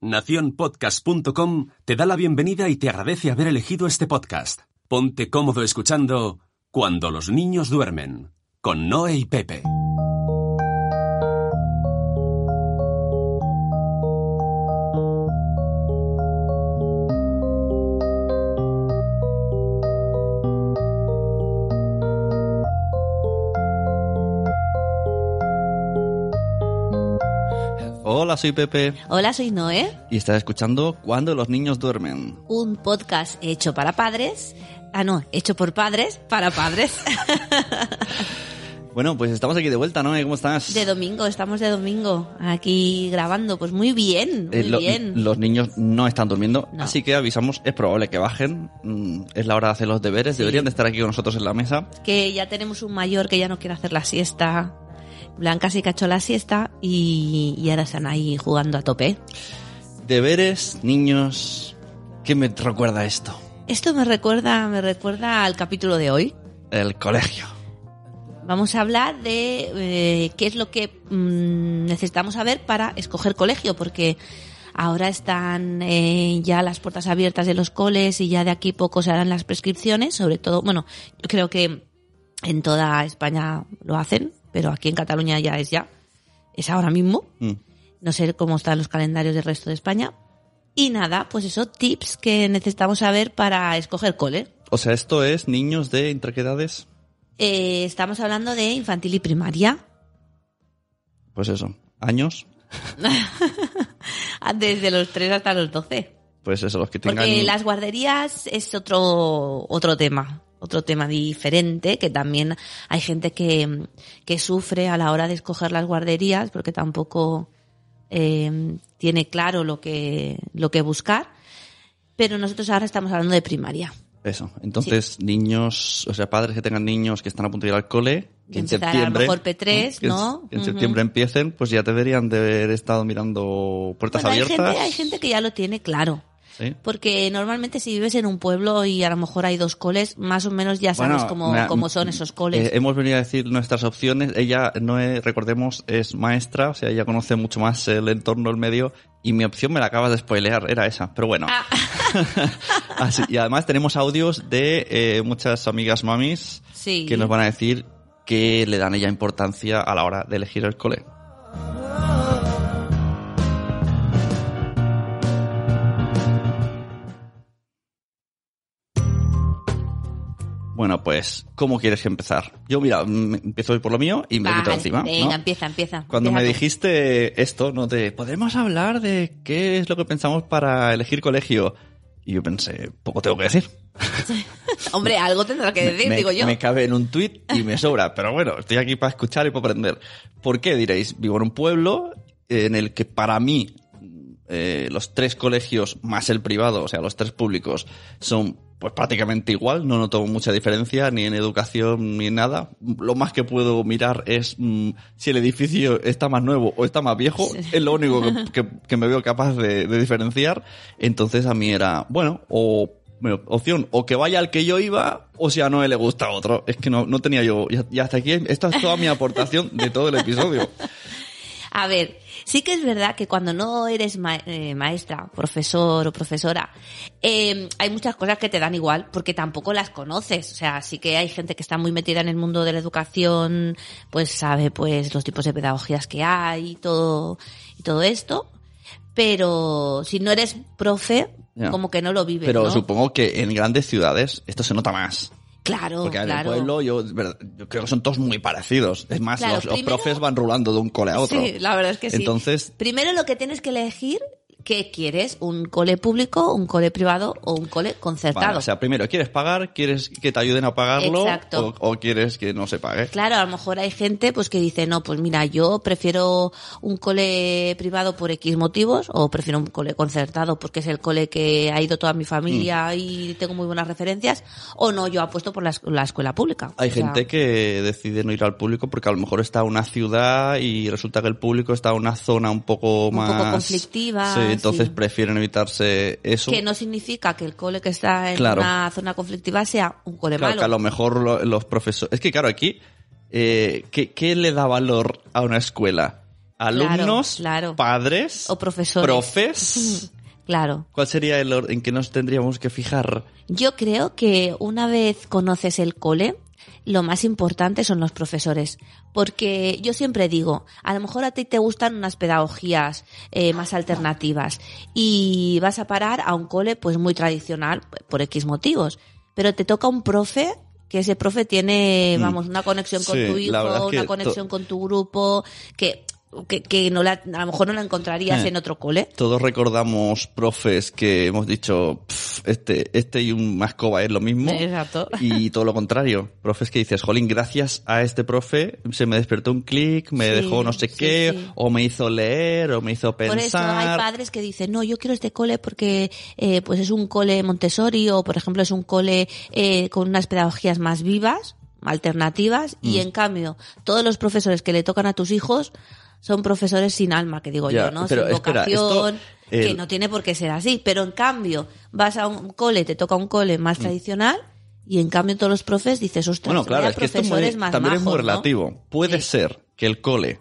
Naciónpodcast.com te da la bienvenida y te agradece haber elegido este podcast. Ponte cómodo escuchando Cuando los niños duermen, con Noé y Pepe. Hola, soy Pepe Hola, soy Noé, y estás escuchando Cuando los niños duermen. un podcast hecho para padres. Ah, no, hecho por padres, para padres. Bueno, pues estamos aquí de vuelta, ¿no? ¿Cómo estás? de domingo, estamos de domingo, aquí grabando. Pues muy bien, muy Eh, lo- bien. Los niños no están durmiendo, No. así que avisamos, es probable que bajen. Mm, Es la hora de hacer los deberes, deberían de estar aquí con nosotros en la mesa. Que ya tenemos un mayor que ya no quiere hacer la siesta. Blanca ha hecho la siesta y, y ahora están ahí jugando a tope. Deberes, niños, ¿qué me recuerda esto? Esto me recuerda, me recuerda al capítulo de hoy. El colegio. Vamos a hablar de eh, qué es lo que mm, necesitamos saber para escoger colegio, porque ahora están eh, ya las puertas abiertas de los coles y ya de aquí poco se harán las prescripciones, sobre todo, bueno, yo creo que en toda España lo hacen, pero aquí en Cataluña ya es ya, es ahora mismo. Mm. No sé cómo están los calendarios del resto de España. Y nada, pues eso, tips que necesitamos saber para escoger cole. O sea, esto es niños de entre qué edades? Eh, estamos hablando de infantil y primaria. Pues eso, años. Desde los 3 hasta los 12. Pues eso, los que tengan... Porque las guarderías es otro, otro tema, otro tema diferente, que también hay gente que, que sufre a la hora de escoger las guarderías, porque tampoco eh, tiene claro lo que, lo que buscar. Pero nosotros ahora estamos hablando de primaria. Eso, entonces niños, o sea, padres que tengan niños que están a punto de ir al cole, que en Empezar a lo septiembre, mejor P3, que en- que en septiembre empiecen, pues ya deberían de haber estado mirando puertas Bueno, hay abiertas. gente, hay gente que ya lo tiene claro. ¿Sí? Porque normalmente si vives en un pueblo y a lo mejor hay dos coles, más o menos ya sabes Bueno, cómo, cómo son esos coles. eh, hemos venido a decir nuestras opciones. Ella, no es, recordemos, es maestra, o sea, ella conoce mucho más el entorno, el medio, y mi opción me la acabas de spoilear, era esa, pero bueno. Ah. Así- y además tenemos audios de eh, muchas amigas mamis Sí. que nos van a decir que le dan ella importancia a la hora de elegir el cole. Bueno, pues, ¿cómo quieres empezar? Yo, mira, mm, empiezo hoy por lo mío y me Vale, encima. ¿no? Venga, empieza, empieza. Cuando me Empieza dijiste esto, ¿no? De, ¿podemos hablar de qué es lo que pensamos para elegir colegio? Y yo pensé, poco tengo que decir. Hombre, algo tendrá que decir, me, digo yo. me cabe en un tuit y me sobra, pero bueno, estoy aquí para escuchar y para aprender. ¿Por qué diréis? Vivo en un pueblo en el que para mí eh, los tres colegios más el privado, o sea, los tres públicos, son pues prácticamente igual, no noto mucha diferencia ni en educación ni en nada. Lo más que puedo mirar es mm, si el edificio está más nuevo o está más viejo, es lo único que, que- que me veo capaz de, de diferenciar. Entonces a mí era, bueno, o bueno, opción, o que vaya al que yo iba, o si a Noé le gusta otro. Es que no, no tenía yo, ya hasta aquí, esta es toda mi aportación de todo el episodio. A ver, sí que es verdad que cuando no eres ma- eh, maestra, profesor o profesora, eh, hay muchas cosas que te dan igual porque tampoco las conoces. O sea, sí que hay gente que está muy metida en el mundo de la educación, pues sabe pues los tipos de pedagogías que hay y todo, y todo esto. Pero si no eres profe, como que no lo vives, Pero ¿no? supongo que en grandes ciudades esto se nota más. Claro, Porque en claro. el pueblo yo, yo creo que son todos muy parecidos. Es más, Claro, los, los profes van rulando de un cole a otro. Sí, la verdad es que sí. Entonces, Primero lo que tienes que elegir, ¿qué quieres? ¿Un cole público, un cole privado o un cole concertado? vale, o sea, primero, ¿quieres pagar? ¿Quieres que te ayuden a pagarlo? Exacto. O, o quieres que no se pague? Claro, a lo mejor hay gente pues que dice, no, pues mira, yo prefiero un cole privado por X motivos o prefiero un cole concertado porque es el cole que ha ido toda mi Mm. familia y tengo muy buenas referencias o no, yo apuesto por la, es- la escuela pública. Hay O sea, gente que decide no ir al público porque a lo mejor está una ciudad y resulta que el público está en una zona un poco Un más... poco conflictiva, Sí, entonces prefieren evitarse eso. que no significa que el cole que está en Claro. una zona conflictiva sea un cole Claro, malo. que a lo mejor lo- los profesores... Es que claro, aquí, eh, ¿qué, qué le da valor a una escuela? alumnos, claro. padres O profesores. profes. Claro. ¿Cuál sería el orden en que nos tendríamos que fijar? Yo creo que una vez conoces el cole, lo más importante son los profesores. Porque yo siempre digo, a lo mejor a ti te gustan unas pedagogías eh, más alternativas y vas a parar a un cole pues muy tradicional por X motivos. Pero te toca un profe que ese profe tiene, vamos, una conexión con Mm. Sí, tu hijo, una conexión con tu grupo, que, que, que no la, a lo mejor no la encontrarías Eh. en otro cole. Todos recordamos profes que hemos dicho, "Pff, este, este y un mascova es lo mismo. Exacto. Y todo lo contrario. Profes que dices, jolín, gracias a este profe se me despertó un clic, me Sí, dejó no sé sí, qué, sí. o me hizo leer, o me hizo pensar. Por eso hay padres que dicen, no, yo quiero este cole porque eh, pues es un cole Montessori o, por ejemplo, es un cole eh, con unas pedagogías más vivas, alternativas, Mm. y en cambio, todos los profesores que le tocan a tus hijos son profesores sin alma, que digo yo, ¿no? pero sin espera, esto, vocación, que no tiene por qué ser así. Pero en cambio, vas a un cole, te toca un cole más tradicional, y en cambio todos los profes dices, ostras, Mm. Bueno, claro, es que esto es muy- profesores más también es muy relativo. Puede Sí. ser que el cole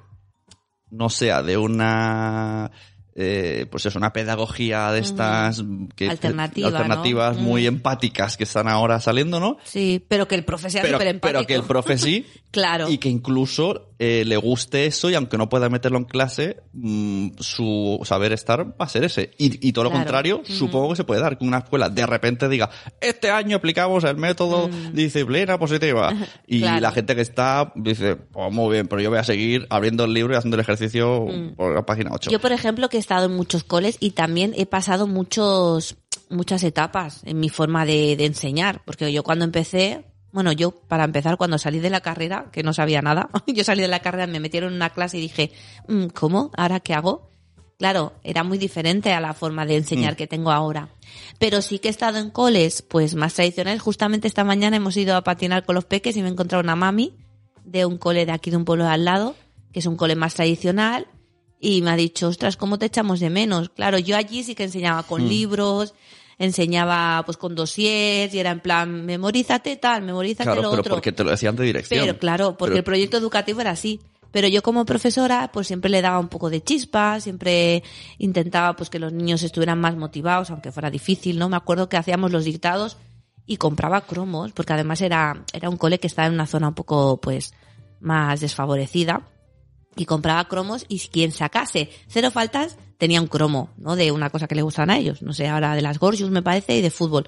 no sea de una eh, pues es una pedagogía de estas que, Alternativa, alternativas ¿no? muy Mm. empáticas que están ahora saliendo, ¿no? Sí, pero que el profe sea súper empático. pero que el profe sí Claro. y que incluso eh, le guste eso y aunque no pueda meterlo en clase, mm, su saber estar va a ser ese. Y, y todo lo contrario, supongo que se puede dar que una escuela de repente diga, este año aplicamos el método disciplina positiva. Y Mm. Claro. la gente que está dice, pues muy bien, pero yo voy a seguir abriendo el libro y haciendo el ejercicio por la página 8. Mm. Yo, por ejemplo, que he estado en muchos coles y también he pasado muchos, muchas etapas en mi forma de, de enseñar. Porque yo cuando empecé, bueno, yo para empezar, cuando salí de la carrera, que no sabía nada, yo salí de la carrera, me metieron en una clase y dije, "Mm, ¿cómo? ¿Ahora qué hago? Claro, era muy diferente a la forma de enseñar que tengo ahora. Pero sí que he estado en coles, pues más tradicionales. Justamente esta mañana hemos ido a patinar con los peques y me he encontrado una mami de un cole de aquí de un pueblo de al lado, que es un cole más tradicional, y me ha dicho, ostras, ¿cómo te echamos de menos? Claro, yo allí sí que enseñaba con libros, enseñaba pues con dossiers, y era en plan, memorízate tal, memorízate claro, lo pero otro. porque te lo decían de dirección. Pero claro, porque Pero- el proyecto educativo era así. Pero yo como profesora, pues siempre le daba un poco de chispa, siempre intentaba pues que los niños estuvieran más motivados, aunque fuera difícil, ¿no? Me acuerdo que hacíamos los dictados y compraba cromos, porque además era, era un cole que estaba en una zona un poco, pues, más desfavorecida. Y compraba cromos y quien sacase cero faltas tenía un cromo, ¿no? De una cosa que le gustaban a ellos. No sé, ahora de las Gorgeous me parece y de fútbol.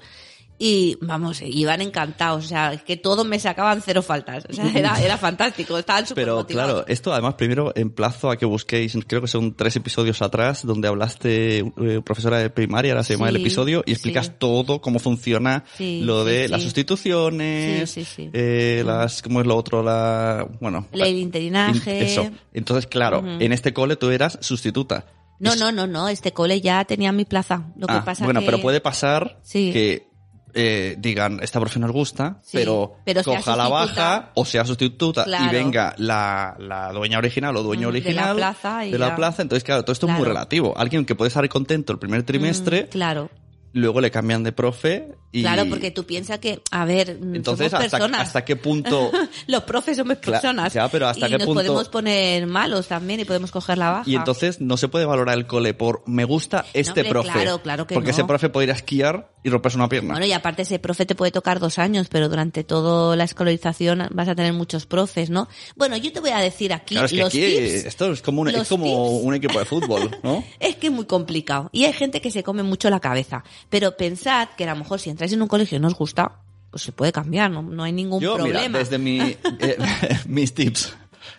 Y vamos, iban encantados. O sea, es que todos me sacaban cero faltas. O sea, era, era fantástico. Estaban súper Pero motivados. claro, esto además primero emplazo a que busquéis, creo que son tres episodios atrás, donde hablaste, eh, profesora de primaria, ahora se llama el episodio, y explicas sí. todo, cómo funciona Sí, lo de las sustituciones, eh, las, ¿cómo es lo otro? La, bueno. Ley de la- interinaje. Eso. Entonces, claro, en este cole tú eras sustituta. No, no, no, no. Este cole ya tenía mi plaza. Lo que Ah, pasa bueno, que... pero puede pasar Sí. que eh, digan, esta profe nos gusta, Sí, pero, pero coja la baja o sea sustituta y venga la, la dueña original o dueño Mm, de la original plaza y de la plaza. Entonces, claro, todo esto es muy relativo. Alguien que puede estar contento el primer trimestre, Mm, claro. luego le cambian de profe y... Claro, porque tú piensas que, a ver, mm, Entonces, somos hasta, personas. ¿hasta qué punto...? Los profes somos personas. ya, pero ¿hasta y qué nos punto- podemos poner malos también y podemos coger la baja. Y entonces no se puede valorar el cole por me gusta este hombre, profe. claro, claro que porque no. ese profe puede ir a esquiar y romperse una pierna. Bueno, y aparte ese profe te puede tocar dos años, pero durante toda la escolarización vas a tener muchos profes, ¿no? Bueno, yo te voy a decir aquí claro, es que los aquí tips. esto es como, un, es como un equipo de fútbol, ¿no? Es que es muy complicado. Y hay gente que se come mucho la cabeza. Pero pensad que a lo mejor si entráis en un colegio y no os gusta, pues se puede cambiar, no, no hay ningún Yo, problema. mira, desde mi, eh, mis tips,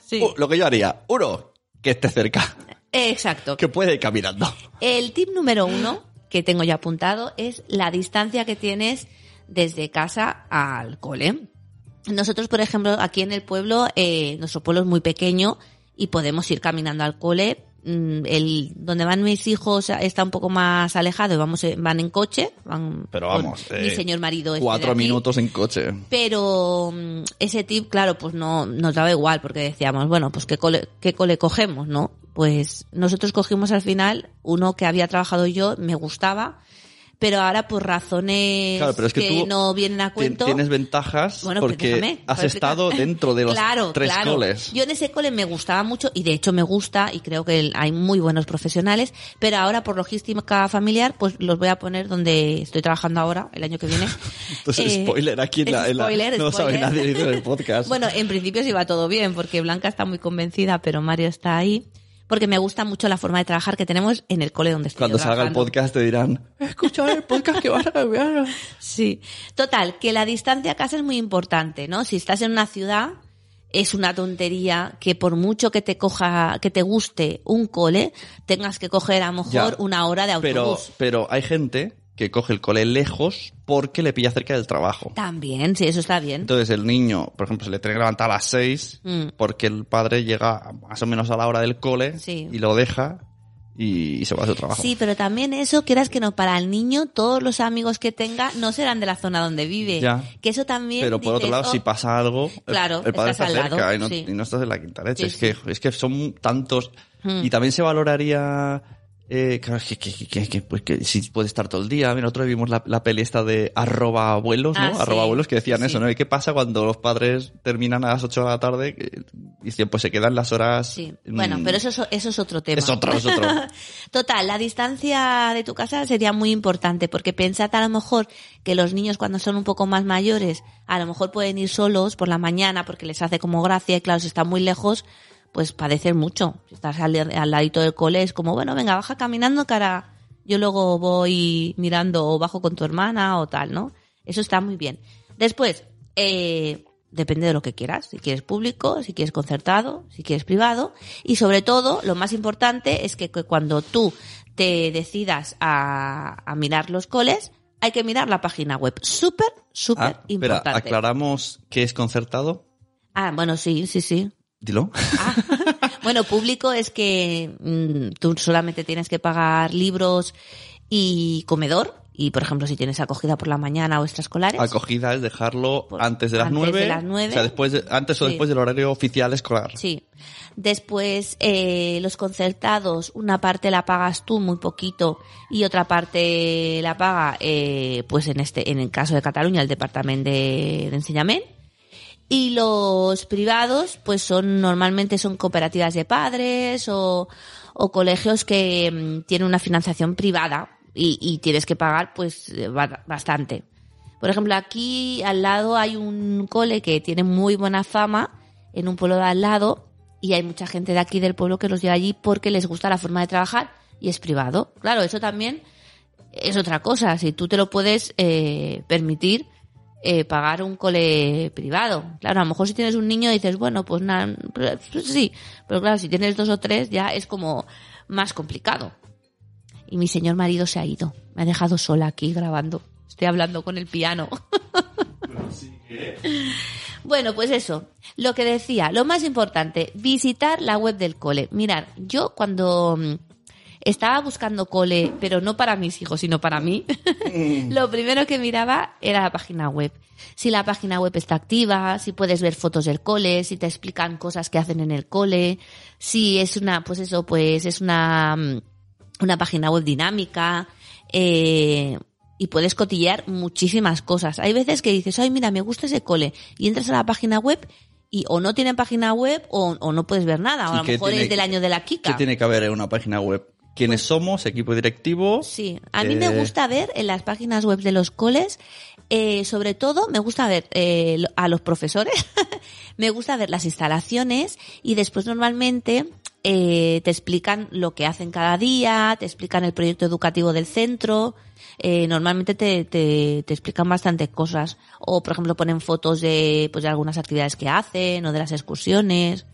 Sí. Uh, lo que yo haría, uno, que esté cerca, Exacto. que puede ir caminando. El tip número uno que tengo ya apuntado es la distancia que tienes desde casa al cole. Nosotros, por ejemplo, aquí en el pueblo, eh, nuestro pueblo es muy pequeño y podemos ir caminando al cole. Mm, El, donde van mis hijos está un poco más alejado y vamos, eh, van en coche. Van Pero con vamos, mi eh, señor marido. este Cuatro minutos en coche. Pero mm, ese tip, claro, pues no nos daba igual porque decíamos, bueno, pues qué cole, qué cole cogemos, ¿no? Pues nosotros cogimos al final uno que había trabajado yo, me gustaba, pero ahora por razones Claro, pero es que tú no vienen a cuento. Tienes ventajas Bueno, pues porque déjame, has estado dentro de los Claro, tres claro. coles. Yo en ese cole me gustaba mucho y de hecho me gusta y creo que hay muy buenos profesionales, pero ahora por logística familiar pues los voy a poner donde estoy trabajando ahora, el año que viene. Entonces, Eh, spoiler aquí en la, en la- spoiler, no sabe nadie en el podcast. Bueno, en principio sí va todo bien porque Blanca está muy convencida, pero Mario está ahí. Porque me gusta mucho la forma de trabajar que tenemos en el cole donde estoy Cuando salga el podcast te dirán, escucha el podcast que vas a cambiar. Sí. Total, que la distancia a casa es muy importante, ¿no? Si estás en una ciudad, es una tontería que por mucho que te coja, que te guste un cole, tengas que coger a lo mejor Ya. una hora de Pero, autobús. pero hay gente que coge el cole lejos porque le pilla cerca del trabajo. También, sí, eso está bien. Entonces el niño, por ejemplo, se le tiene que levantar a las 6 Mm. porque el padre llega más o menos a la hora del cole Sí. y lo deja y, se va a su trabajo. Sí, pero también eso, quieras que no, para el niño, todos los amigos que tenga no serán de la zona donde vive. Ya. Que eso también. Pero por otro dices, lado, oh, si pasa algo, Claro, el, padre está cerca lado, y, no, sí. y no estás en la quinta leche. Sí, es, que, es que son tantos. Mm. Y también se valoraría. Eh, claro, que, que, que, que, pues que si puede estar todo el día. Mira, otro vimos la, la peli esta de arroba abuelos, ¿no? Ah, sí. arroba abuelos que decían Sí. eso, ¿no? ¿Y qué pasa cuando los padres terminan a las 8 de la tarde? Y pues se quedan las horas. Sí. mm, Bueno, pero eso es, eso es otro tema. Es otro, es otro. Total, la distancia de tu casa sería muy importante porque pensad a lo mejor que los niños cuando son un poco más mayores a lo mejor pueden ir solos por la mañana porque les hace como gracia y claro, si están muy lejos pues padecen mucho. Si estás al, al ladito del cole es como, bueno, venga, baja caminando cara, yo luego voy mirando o bajo con tu hermana o tal, ¿no? Eso está muy bien. Después, eh, depende de lo que quieras, si quieres público, si quieres concertado, si quieres privado y sobre todo lo más importante es que, que cuando tú te decidas a, a mirar los coles hay que mirar la página web, súper, súper Ah, importante. aclaramos qué es concertado. Ah, bueno, sí, sí, sí. Dilo. Ah, bueno, público es que mm, tú solamente tienes que pagar libros y comedor. Y, por ejemplo, si tienes acogida por la mañana o extraescolares. Acogida es dejarlo Por- antes de las antes 9. de las nueve. O sea, después de- antes o Sí. después del horario oficial escolar. Sí. Después, eh, los concertados, una parte la pagas tú muy poquito y otra parte la paga, eh, pues en este, en el caso de Cataluña, el Departamento de, de Enseñamiento. Y los privados, pues son, normalmente son cooperativas de padres o, o colegios que mm, tienen una financiación privada y, y tienes que pagar, pues, eh, ba- bastante. Por ejemplo, aquí al lado hay un cole que tiene muy buena fama en un pueblo de al lado y hay mucha gente de aquí del pueblo que los lleva allí porque les gusta la forma de trabajar y es privado. Claro, eso también es otra cosa. Si tú te lo puedes eh, permitir eh, pagar un cole privado. Claro, a lo mejor si tienes un niño dices, bueno, pues nada, pues sí. Pero claro, si tienes dos o tres ya es como más complicado. Y mi señor marido se ha ido. Me ha dejado sola aquí grabando. Estoy hablando con el piano. Bueno, pues eso, lo que decía, lo más importante, visitar la web del cole. Mirar, yo cuando mm, estaba buscando cole, pero no para mis hijos, sino para mí, lo primero que miraba era la página web. Si la página web está activa, si puedes ver fotos del cole, si te explican cosas que hacen en el cole, si es una, pues eso, pues es una, mm, una página web dinámica, eh, y puedes cotillear muchísimas cosas. Hay veces que dices, ay, mira, me gusta ese cole, y entras a la página web y o no tienen página web o, o no puedes ver nada, o a ¿Y lo mejor tiene- es del año de la Kika. ¿Qué tiene que haber en una página web? ¿Quiénes somos? ¿Equipo directivo? Sí, a mí me Eh, gusta ver en las páginas web de los coles, eh, sobre todo me gusta ver eh, a los profesores, me gusta ver las instalaciones y después normalmente eh, te explican lo que hacen cada día, te explican el proyecto educativo del centro, eh, normalmente te, te, te explican bastantes cosas o por ejemplo ponen fotos de, pues, de algunas actividades que hacen o de las excursiones.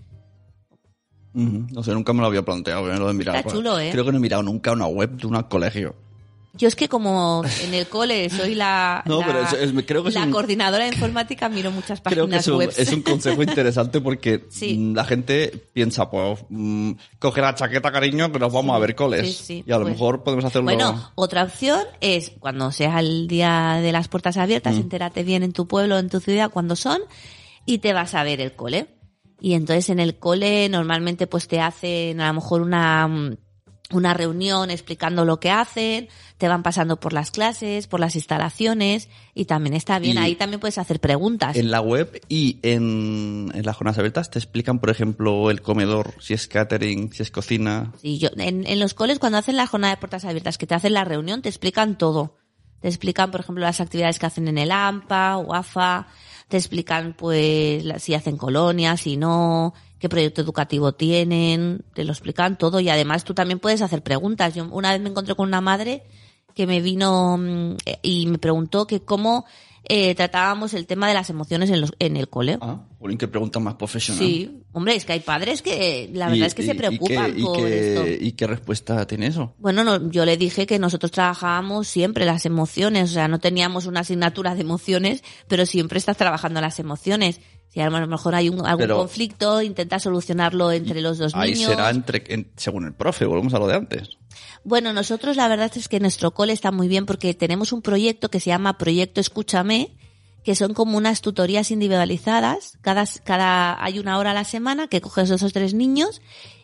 No sé, nunca me lo había planteado, eh, lo de mirar. Está chulo, ¿eh? Creo que no he mirado nunca una web de un colegio. Yo es que como en el cole soy la, No, la- pero es- es- creo que es la un- coordinadora de informática, miro muchas Creo páginas que es un, web. es un consejo interesante porque Sí. mm, la gente piensa, pues, mm, coge la chaqueta, cariño, que nos vamos a ver coles. sí, sí, y a lo pues. mejor podemos hacerlo. Bueno, otra opción es cuando sea el día de las puertas abiertas, Mm. entérate bien en tu pueblo, en tu ciudad, cuándo son, y te vas a ver el cole. Y entonces en el cole normalmente pues te hacen a lo mejor una, mm, una reunión explicando lo que hacen, te van pasando por las clases, por las instalaciones y también está bien, Y- ahí también puedes hacer preguntas. En la web y en, en las jornadas abiertas te explican, por ejemplo, el comedor, si es catering, si es cocina. Sí, yo, en, en los coles cuando hacen la jornada de puertas abiertas, que te hacen la reunión, te explican todo. Te explican, por ejemplo, las actividades que hacen en el AMPA o AFA, te explican pues si hacen colonias, si no, qué proyecto educativo tienen, te lo explican todo y además tú también puedes hacer preguntas. Yo una vez me encontré con una madre que me vino mm, eh, y me preguntó que cómo eh, tratábamos el tema de las emociones en, los, en el cole. Ah, Jolín, qué pregunta más profesional. Sí, hombre, es que hay padres que la verdad Y- es que y- se y preocupan qué- y por qué- esto. ¿Y qué respuesta tiene eso? Bueno, no, yo le dije que nosotros trabajábamos siempre las emociones, o sea, no teníamos una asignatura de emociones, pero siempre estás trabajando las emociones. Si a lo mejor hay un, algún Pero- conflicto, intenta solucionarlo entre los dos Ahí niños. será entre, en- según el profe, volvemos a lo de antes. Bueno, nosotros la verdad es que nuestro cole está muy bien porque tenemos un proyecto que se llama Proyecto Escúchame, que son como unas tutorías individualizadas. Cada, cada, hay una hora a la semana que coges esos tres niños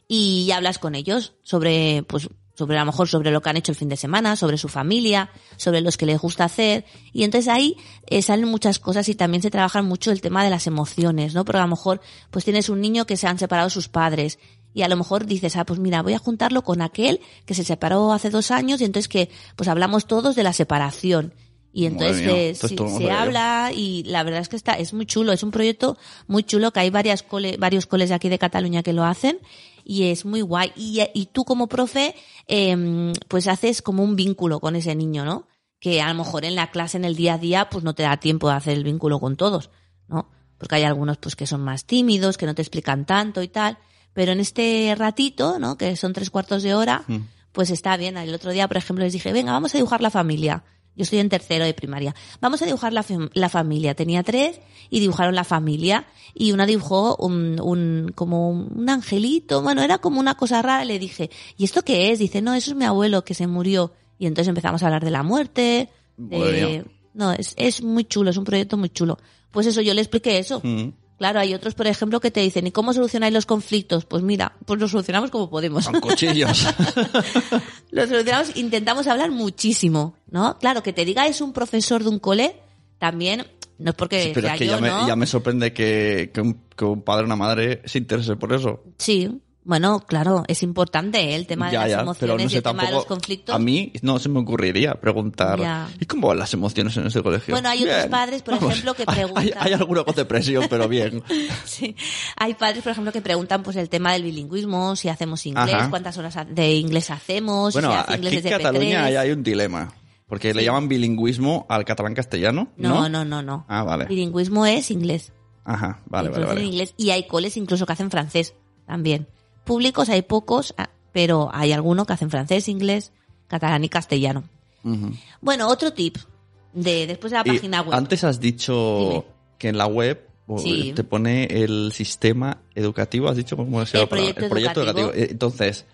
y hablas con ellos sobre, pues, sobre a lo mejor sobre lo que han hecho el fin de semana, sobre su familia, sobre los que les gusta hacer. Y entonces ahí eh, salen muchas cosas y también se trabaja mucho el tema de las emociones, ¿no? Porque a lo mejor pues tienes un niño que se han separado sus padres y a lo mejor dices, ah, pues mira, voy a juntarlo con aquel que se separó hace dos años y entonces que pues hablamos todos de la separación. Y entonces se habla y la verdad es que está, es muy chulo, es un proyecto muy chulo que hay varias cole, varios coles de aquí de Cataluña que lo hacen y es muy guay. Y, y tú como profe, em, pues haces como un vínculo con ese niño, ¿no? Que a lo mejor en la clase, en el día a día, pues no te da tiempo de hacer el vínculo con todos, ¿no? Porque hay algunos pues que son más tímidos, que no te explican tanto y tal. Pero en este ratito, ¿no? Que son tres cuartos de hora, Mm. pues está bien. El otro día, por ejemplo, les dije, venga, vamos a dibujar la familia. Yo estoy en tercero de primaria. Vamos a dibujar la, la familia. Tenía tres y dibujaron la familia. Y una dibujó un, un, como un angelito. Bueno, era como una cosa rara. Le dije, ¿y esto qué es? Dice, no, eso es mi abuelo que se murió. Y entonces empezamos a hablar de la muerte. De... No, es, es muy chulo, es un proyecto muy chulo. Pues eso, yo le expliqué eso. Mm. Claro, hay otros, por ejemplo, que te dicen, ¿y cómo solucionáis los conflictos? Pues mira, pues los solucionamos como podemos. Con cuchillos. Los solucionamos, intentamos hablar muchísimo, ¿no? Claro, que te diga es un profesor de un cole, también, no es porque Sí, pero sea es que yo, ya me, ¿no? ya me sorprende que, que un, que un padre o una madre se interese por eso. Sí, bueno, claro, es importante ¿eh? el tema de ya, las ya, emociones no y sé el tema de los conflictos. A mí no se me ocurriría preguntar. Ya. ¿Y cómo van las emociones en este colegio? Bueno, hay otros Bien. padres, por ejemplo, que preguntan. Hay, hay con depresión, pero bien. Sí. Hay padres, por ejemplo, que preguntan pues el tema del bilingüismo, si hacemos inglés, Ajá. cuántas horas de inglés hacemos, Bueno, si hace aquí inglés en desde Cataluña P3. hay, hay un dilema. Porque le llaman bilingüismo al catalán castellano. No, No, no, no, no. Ah, vale. Bilingüismo es inglés. Ajá, vale, vale, vale. en inglés. Y hay coles incluso que hacen francés también. Públicos hay pocos, ah, pero hay algunos que hacen francés, inglés, catalán y castellano. Bueno, otro tip de después de la Y página web. Antes has dicho Dime. que en la web Sí. te pone el sistema educativo, has dicho cómo se llama El proyecto el proyecto educativo. educativo. Eh, Entonces, eh,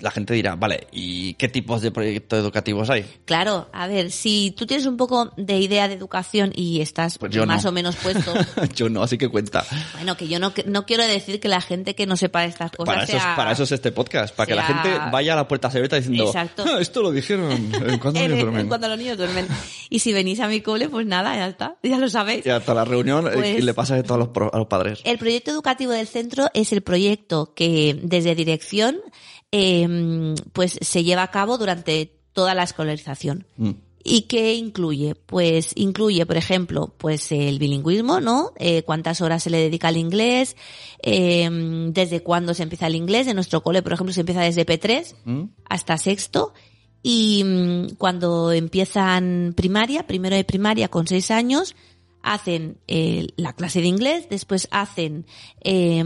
la gente dirá, vale, ¿y qué tipos de proyectos educativos hay? Claro, a ver, si tú tienes un poco de idea de educación y estás Pues más no. o menos puesto, Yo no, así que cuenta. bueno, que yo no, no quiero decir que la gente que no sepa estas cosas Para eso, es, sea... para eso es este podcast, para que la gente vaya a la puerta secreta diciendo, Exacto. "Ah, esto lo dijeron en cuando En- niños en- duermen". cuando los niños duermen. Y si venís a mi cole, pues nada, ya está, ya lo sabéis. Y hasta la reunión eh, Pues- y le pasa esto a los, a los padres. El proyecto educativo del centro es el proyecto que desde dirección eh, pues se lleva a cabo durante toda la escolarización. Mm. ¿Y qué incluye? Pues incluye, por ejemplo, pues el bilingüismo, ¿no? Eh, cuántas horas se le dedica al inglés, eh, desde cuándo se empieza el inglés. En nuestro cole, por ejemplo, se empieza desde P3 ¿Mm? hasta sexto. Y mm, cuando empiezan primaria, primero de primaria con seis años, hacen eh, la clase de inglés, después hacen eh,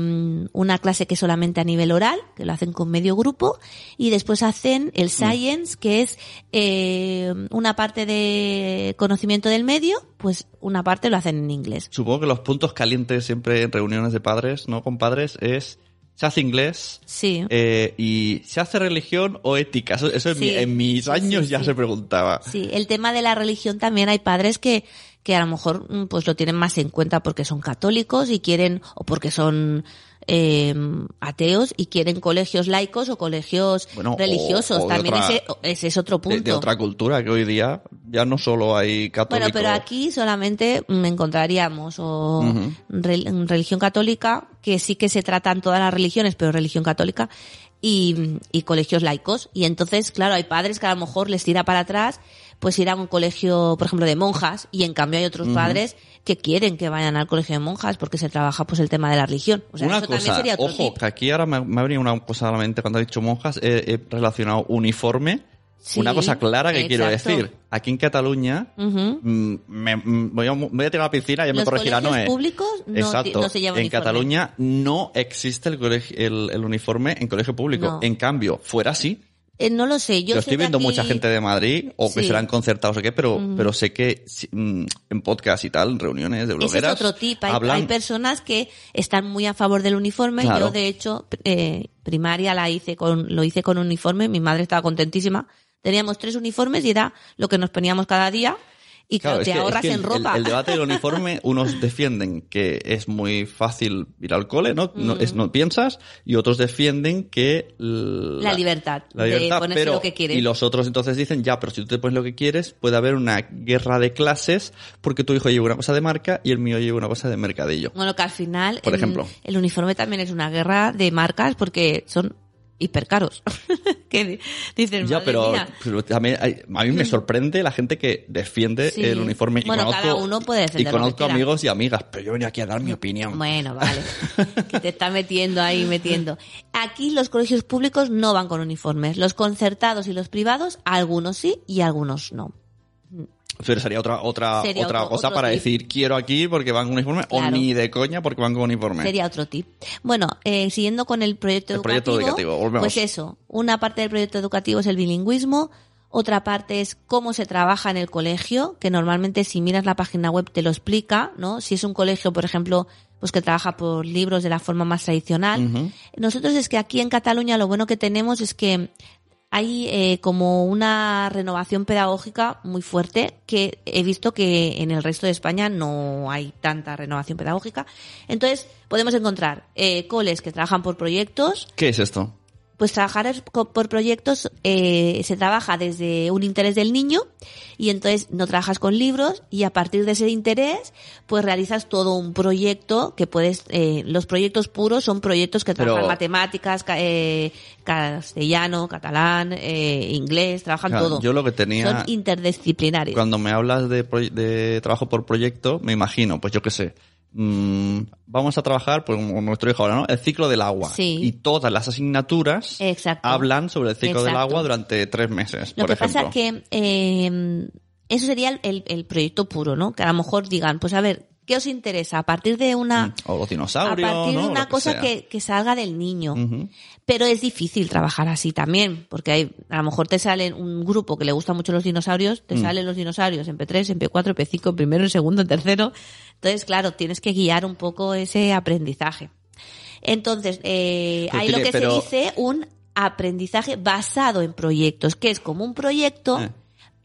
una clase que es solamente a nivel oral, que lo hacen con medio grupo, y después hacen el science, que es eh, una parte de conocimiento del medio, pues una parte lo hacen en inglés. Supongo que los puntos calientes siempre en reuniones de padres, ¿no? Con padres, es se hace inglés Sí. eh, y se hace religión o ética. Eso, eso en, Sí, mi- en mis años sí, ya se preguntaba. Sí, el tema de la religión también hay padres que, que a lo mejor mm, pues lo tienen más en cuenta porque son católicos y quieren, o porque son eh, ateos y quieren colegios laicos o colegios Bueno, religiosos. o de También otra- ese, ese es otro De, punto. de otra cultura, que hoy día ya no solo hay católicos. Bueno, pero aquí solamente mm, encontraríamos o religión católica, que sí que se tratan todas las religiones, pero religión católica, y, y colegios laicos. Y entonces, claro, hay padres que a lo mejor les tira para atrás, pues ir a un colegio, por ejemplo, de monjas, y en cambio hay otros padres que quieren que vayan al colegio de monjas porque se trabaja pues el tema de la religión. O sea, una eso también cosa, sería otro ojo, tip. que aquí ahora me, me ha venido una cosa a la mente cuando has dicho monjas, he, he relacionado uniforme. Sí, una cosa clara que quiero decir. Aquí en Cataluña, mm, me, mm, voy, a, voy a tirar a la piscina y ya me Los corregirá Noé. públicos no Exacto. no se llevan en uniforme. Cataluña no existe el, colegio- el, el uniforme en colegio público. No. En cambio, fuera sí. Eh, no lo sé, yo Yo sé estoy viendo aquí- mucha gente de Madrid, o que Sí. serán concertados o qué, pero, pero sé que mm, en podcast y tal, reuniones de Ese blogueras, es otro tip. Hay, hablan... hay personas que están muy a favor del uniforme. Claro. Yo, de hecho, eh, primaria la hice con, lo hice con uniforme. Mi madre estaba contentísima. Teníamos tres uniformes y era lo que nos poníamos cada día. Y claro, te que- ahorras es que en el- ropa. El, el debate del uniforme, unos defienden que es muy fácil ir al cole, ¿no? No, es, no piensas, y otros defienden que. La libertad la de libertad, ponerse pero, lo que quieres. Y los otros entonces dicen, ya, pero si tú te pones lo que quieres, puede haber una guerra de clases porque tu hijo lleva una cosa de marca y el mío lleva una cosa de mercadillo. Bueno, que al final. Por el- ejemplo. El uniforme también es una guerra de marcas porque son hipercaros. que di- dices, Ya, pero, mía. pero también hay- a mí me sorprende la gente que defiende Sí. el uniforme. Y Bueno, conozco, cada uno puede defender Y conozco amigos y amigas, pero yo venía aquí a dar mi opinión. Bueno, vale. que te está metiendo ahí, metiendo. Aquí los colegios públicos no van con uniformes. Los concertados y los privados, algunos sí y algunos no. Pero sería otra otra Sería otra otro- cosa otro para tip. decir quiero aquí porque van con uniforme o Claro. ni de coña porque van con uniforme. Sería otro tip. Bueno, eh, siguiendo con el proyecto El educativo. proyecto educativo, volvemos. Pues eso, una parte del proyecto educativo es el bilingüismo, otra parte es cómo se trabaja en el colegio, que normalmente si miras la página web te lo explica, ¿no? Si es un colegio, por ejemplo, pues que trabaja por libros de la forma más tradicional. Nosotros es que aquí en Cataluña lo bueno que tenemos es que hay eh, como una renovación pedagógica muy fuerte que he visto que en el resto de España no hay tanta renovación pedagógica. Entonces podemos encontrar eh, coles que trabajan por proyectos. ¿Qué es esto? Pues trabajar por proyectos eh, se trabaja desde un interés del niño y entonces no trabajas con libros y a partir de ese interés pues realizas todo un proyecto que puedes eh, los proyectos puros son proyectos que Pero- trabajan matemáticas ca- eh, castellano catalán eh, inglés trabajan Claro, todo. yo lo que tenía- son interdisciplinarios. Cuando me hablas de, de trabajo por proyecto, me imagino, pues yo qué sé, mm, vamos a trabajar, pues como nuestro hijo ahora, ¿no? El ciclo del agua. Sí. Y todas las asignaturas Exacto. hablan sobre el ciclo del agua durante tres meses, Lo por que ejemplo. pasa que eh, eso sería el- el proyecto puro, ¿no? Que a lo mejor digan, pues a ver, ¿qué os interesa? A partir de una... O los A dinosaurios, partir ¿no? de una que cosa sea. que, que salga del niño. Pero es difícil trabajar así también, porque hay, a lo mejor te salen un grupo que le gustan mucho los dinosaurios, Mm. te salen los dinosaurios en P3, en P4, en P5, en primero, en segundo, en tercero. Entonces, claro, tienes que guiar un poco ese aprendizaje. Entonces, eh, hay lo que pero- se dice un aprendizaje basado en proyectos, que es como un proyecto, Eh.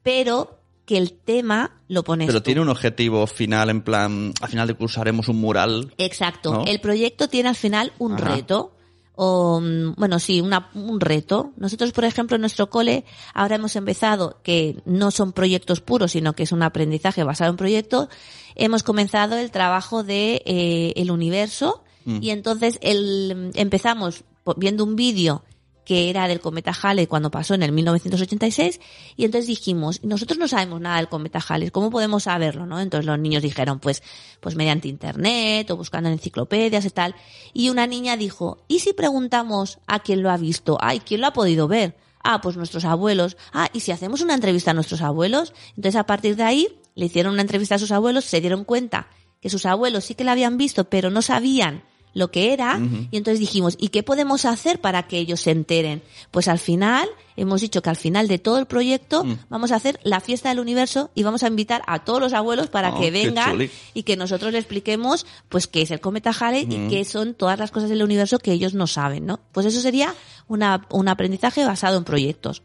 pero que el tema lo pones Pero tú. tiene un objetivo final, en plan, al final de curso haremos un mural. Exacto. ¿no? El proyecto tiene al final un Ajá. reto. O, mm, bueno, sí, una, un reto. Nosotros, por ejemplo, en nuestro cole, ahora hemos empezado, que no son proyectos puros, sino que es un aprendizaje basado en proyectos, hemos comenzado el trabajo de eh, el universo Mm. y entonces el, empezamos po- viendo un vídeo que era del cometa Halley cuando pasó en el 1986 y entonces dijimos, nosotros no sabemos nada del cometa Halley, ¿cómo podemos saberlo? ¿no? Entonces los niños dijeron, pues, pues mediante internet o buscando en enciclopedias y tal. Y una niña dijo, ¿y si preguntamos a quién lo ha visto? Ay, ¿quién lo ha podido ver? Ah, pues nuestros abuelos. Ah, ¿y si hacemos una entrevista a nuestros abuelos? Entonces a partir de ahí le hicieron una entrevista a sus abuelos, se dieron cuenta que sus abuelos sí que la habían visto, pero no sabían lo que era, y entonces dijimos, ¿y qué podemos hacer para que ellos se enteren? Pues al final, hemos dicho que al final de todo el proyecto Mm. vamos a hacer la fiesta del universo y vamos a invitar a todos los abuelos para Oh, que vengan y que nosotros le expliquemos pues qué es el cometa Halley Mm. y qué son todas las cosas del universo que ellos no saben, ¿no? Pues eso sería una, un aprendizaje basado en proyectos.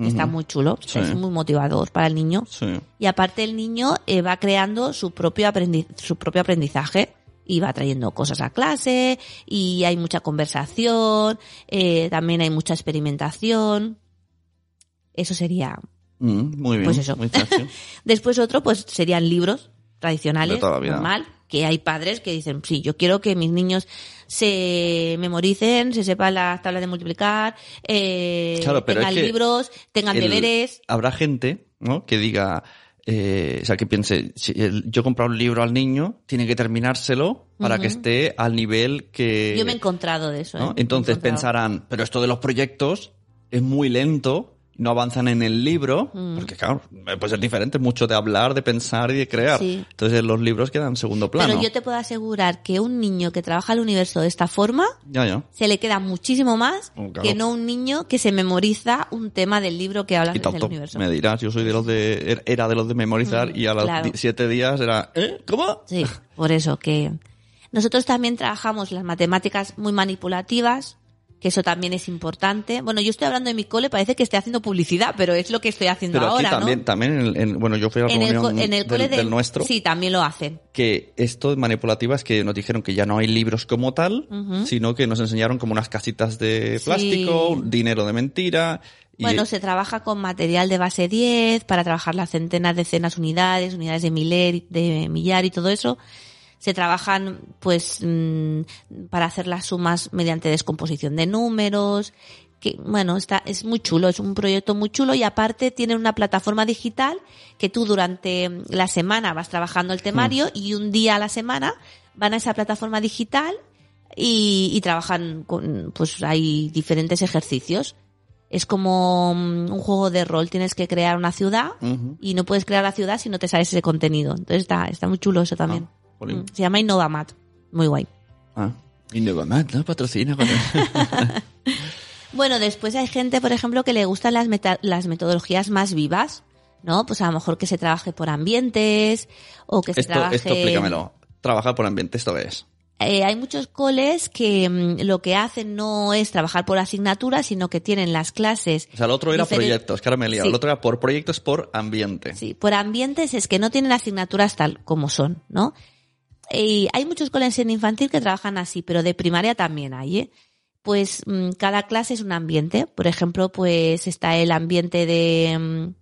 Está muy chulo, Sí. es muy motivador para el niño. Sí. Y aparte el niño eh, va creando su propio, aprendi- su propio aprendizaje y va trayendo cosas a clase y hay mucha conversación, eh, también hay mucha experimentación. Eso sería. Mm, muy bien. Pues eso. muy. Después otro, pues serían libros tradicionales, normal, que hay padres que dicen, sí, yo quiero que mis niños se memoricen, se sepan las tablas de multiplicar, eh, Claro, pero tengan libros, tengan El- deberes. Habrá gente, ¿no? Que diga, eh, o sea, que piense, si el- yo he comprado un libro al niño, tiene que terminárselo para que esté al nivel que... Yo me he encontrado de eso. ¿no? ¿eh? Entonces pensarán, pero esto de los proyectos es muy lento, no avanzan en el libro, Mm. porque claro, puede ser diferente mucho de hablar, de pensar y de crear. Sí. Entonces los libros quedan en segundo plano. Pero yo te puedo asegurar que un niño que trabaja el universo de esta forma Ya, ya. se le queda muchísimo más Oh, claro. que no un niño que se memoriza un tema del libro que habla del universo. me dirás, yo soy de los de, er, era de los de memorizar Mm, y a los claro. siete días era, ¿eh? ¿Cómo? Sí, por eso que nosotros también trabajamos las matemáticas muy manipulativas, que eso también es importante. Bueno, yo estoy hablando de mi cole, parece que estoy haciendo publicidad, pero es lo que estoy haciendo Pero aquí ahora, también, ¿no? también en, el- en- bueno, yo fui a la En el, reunión co- en el del, cole del del- nuestro, Sí, también lo hacen. que esto de manipulativa es que nos dijeron que ya no hay libros como tal, Ujú. sino que nos enseñaron como unas casitas de Sí. plástico, dinero de mentira. Y, Bueno, se trabaja con material de base 10 para trabajar las centenas, decenas, unidades, unidades de miler, de millar y todo eso. Se trabajan, pues, mm, para hacer las sumas mediante descomposición de números. Que, bueno, está, es muy chulo, es un proyecto muy chulo y aparte tiene una plataforma digital que tú durante la semana vas trabajando el temario Hmm. y un día a la semana van a esa plataforma digital y, y trabajan con, pues hay diferentes ejercicios. Es como mm, un juego de rol, tienes que crear una ciudad y no puedes crear la ciudad si no te sabes ese contenido. Entonces está, está muy chulo eso también. Ah, jolín. Se llama Innovamat. Muy guay. Ah, y Nevamat, ¿no? Patrocina. Bueno, después hay gente, por ejemplo, que le gustan las, meta- las metodologías más vivas, ¿no? Pues a lo mejor que se trabaje por ambientes o que se esto, trabaje... esto explícamelo. Trabajar por ambiente, esto es. Eh, hay muchos coles que mm, lo que hacen no es trabajar por asignatura, sino que tienen las clases. O sea, el otro era proyectos, que ahora me. Sí. El otro era por proyectos por ambiente. Sí, por ambientes es que no tienen asignaturas tal como son, ¿no? Y hay muchos coles en infantil que trabajan así, pero de primaria también hay, ¿eh? Pues mm, cada clase es un ambiente. Por ejemplo, pues está el ambiente de, mm,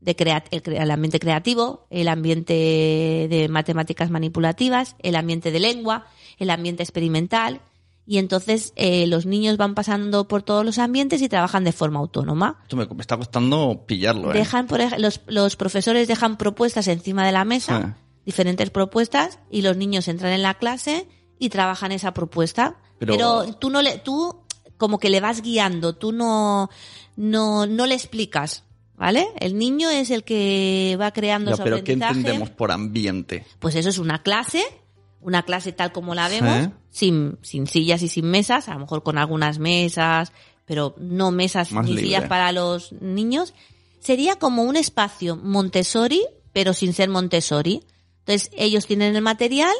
de crea- el, ambiente creativo, el ambiente de matemáticas manipulativas, el ambiente de lengua, el ambiente experimental. Y entonces eh, los niños van pasando por todos los ambientes y trabajan de forma autónoma. Esto me, me está costando pillarlo, ¿eh? Dejan, por los, los profesores dejan propuestas encima de la mesa, Sí. Diferentes propuestas, y los niños entran en la clase y trabajan esa propuesta. Pero- Pero, tú no le, tú como que le vas guiando, tú no, no, no le explicas, ¿vale? El niño es el que va creando Ya, su pero ¿qué aprendizaje. entendemos por ambiente? Pues eso es una clase, una clase tal como la vemos, sin, sin sillas y sin mesas, a lo mejor con algunas mesas, pero no mesas Más ni libre. sillas para los niños. Sería como un espacio Montessori, pero sin ser Montessori. Entonces ellos tienen el material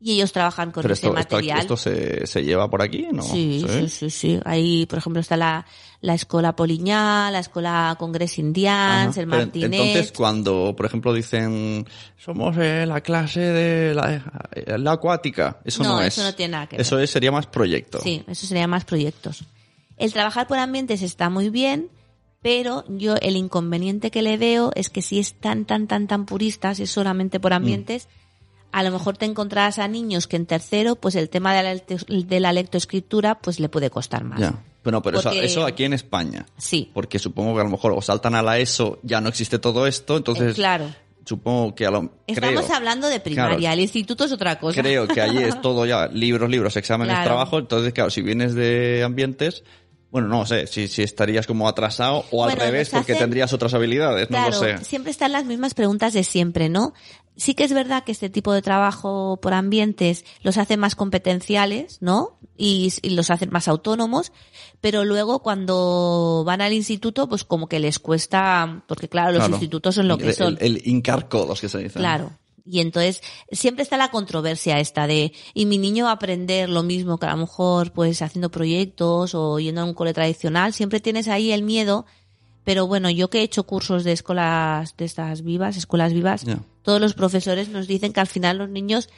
y ellos trabajan con Pero ese esto, material. esto se, se lleva por aquí, ¿no? Sí, sí, sí, sí. Ahí, por ejemplo, está la, la escuela Poliñá, la escuela Congres Indians, Ajá. el Pero Martinet. Entonces, cuando, por ejemplo, dicen, somos eh, la clase de la, eh, la acuática, eso no, No, es. eso no tiene nada que ver. Eso es, sería más proyecto. Sí, eso sería más proyectos. El trabajar por ambientes está muy bien, pero yo el inconveniente que le veo es que si es tan, tan, tan, tan purista, si es solamente Mm. por ambientes, a lo mejor te encontrarás a niños que en tercero, pues el tema de la, lecto- de la lectoescritura, pues le puede costar más. Ya. Bueno, pero eso, Porque- eso aquí en España. Sí, Porque supongo que a lo mejor o saltan a la ESO, ya no existe todo esto, entonces claro. supongo que a lo Estamos creo, hablando de primaria, Claro. el instituto es otra cosa. creo que allí es todo ya libros, libros, exámenes, Claro. trabajo, entonces claro, si vienes de ambientes, bueno, no sé, si, si estarías como atrasado o al Bueno, revés porque tendrías otras habilidades, no lo sé. siempre están las mismas preguntas de siempre, ¿no? Sí que es verdad que este tipo de trabajo por ambientes los hace más competenciales, ¿no? Y, y los hacen más autónomos, pero luego cuando van al instituto, pues como que les cuesta, porque claro, los Claro. institutos son lo que El- son. El, el hincar codos que se dice. Claro. Y entonces siempre está la controversia esta de, y mi niño va a aprender lo mismo que a lo mejor pues haciendo proyectos o yendo a un cole tradicional, siempre tienes ahí el miedo, pero bueno, yo que he hecho cursos de escuelas de estas vivas, escuelas vivas. Todos los profesores nos dicen que al final los niños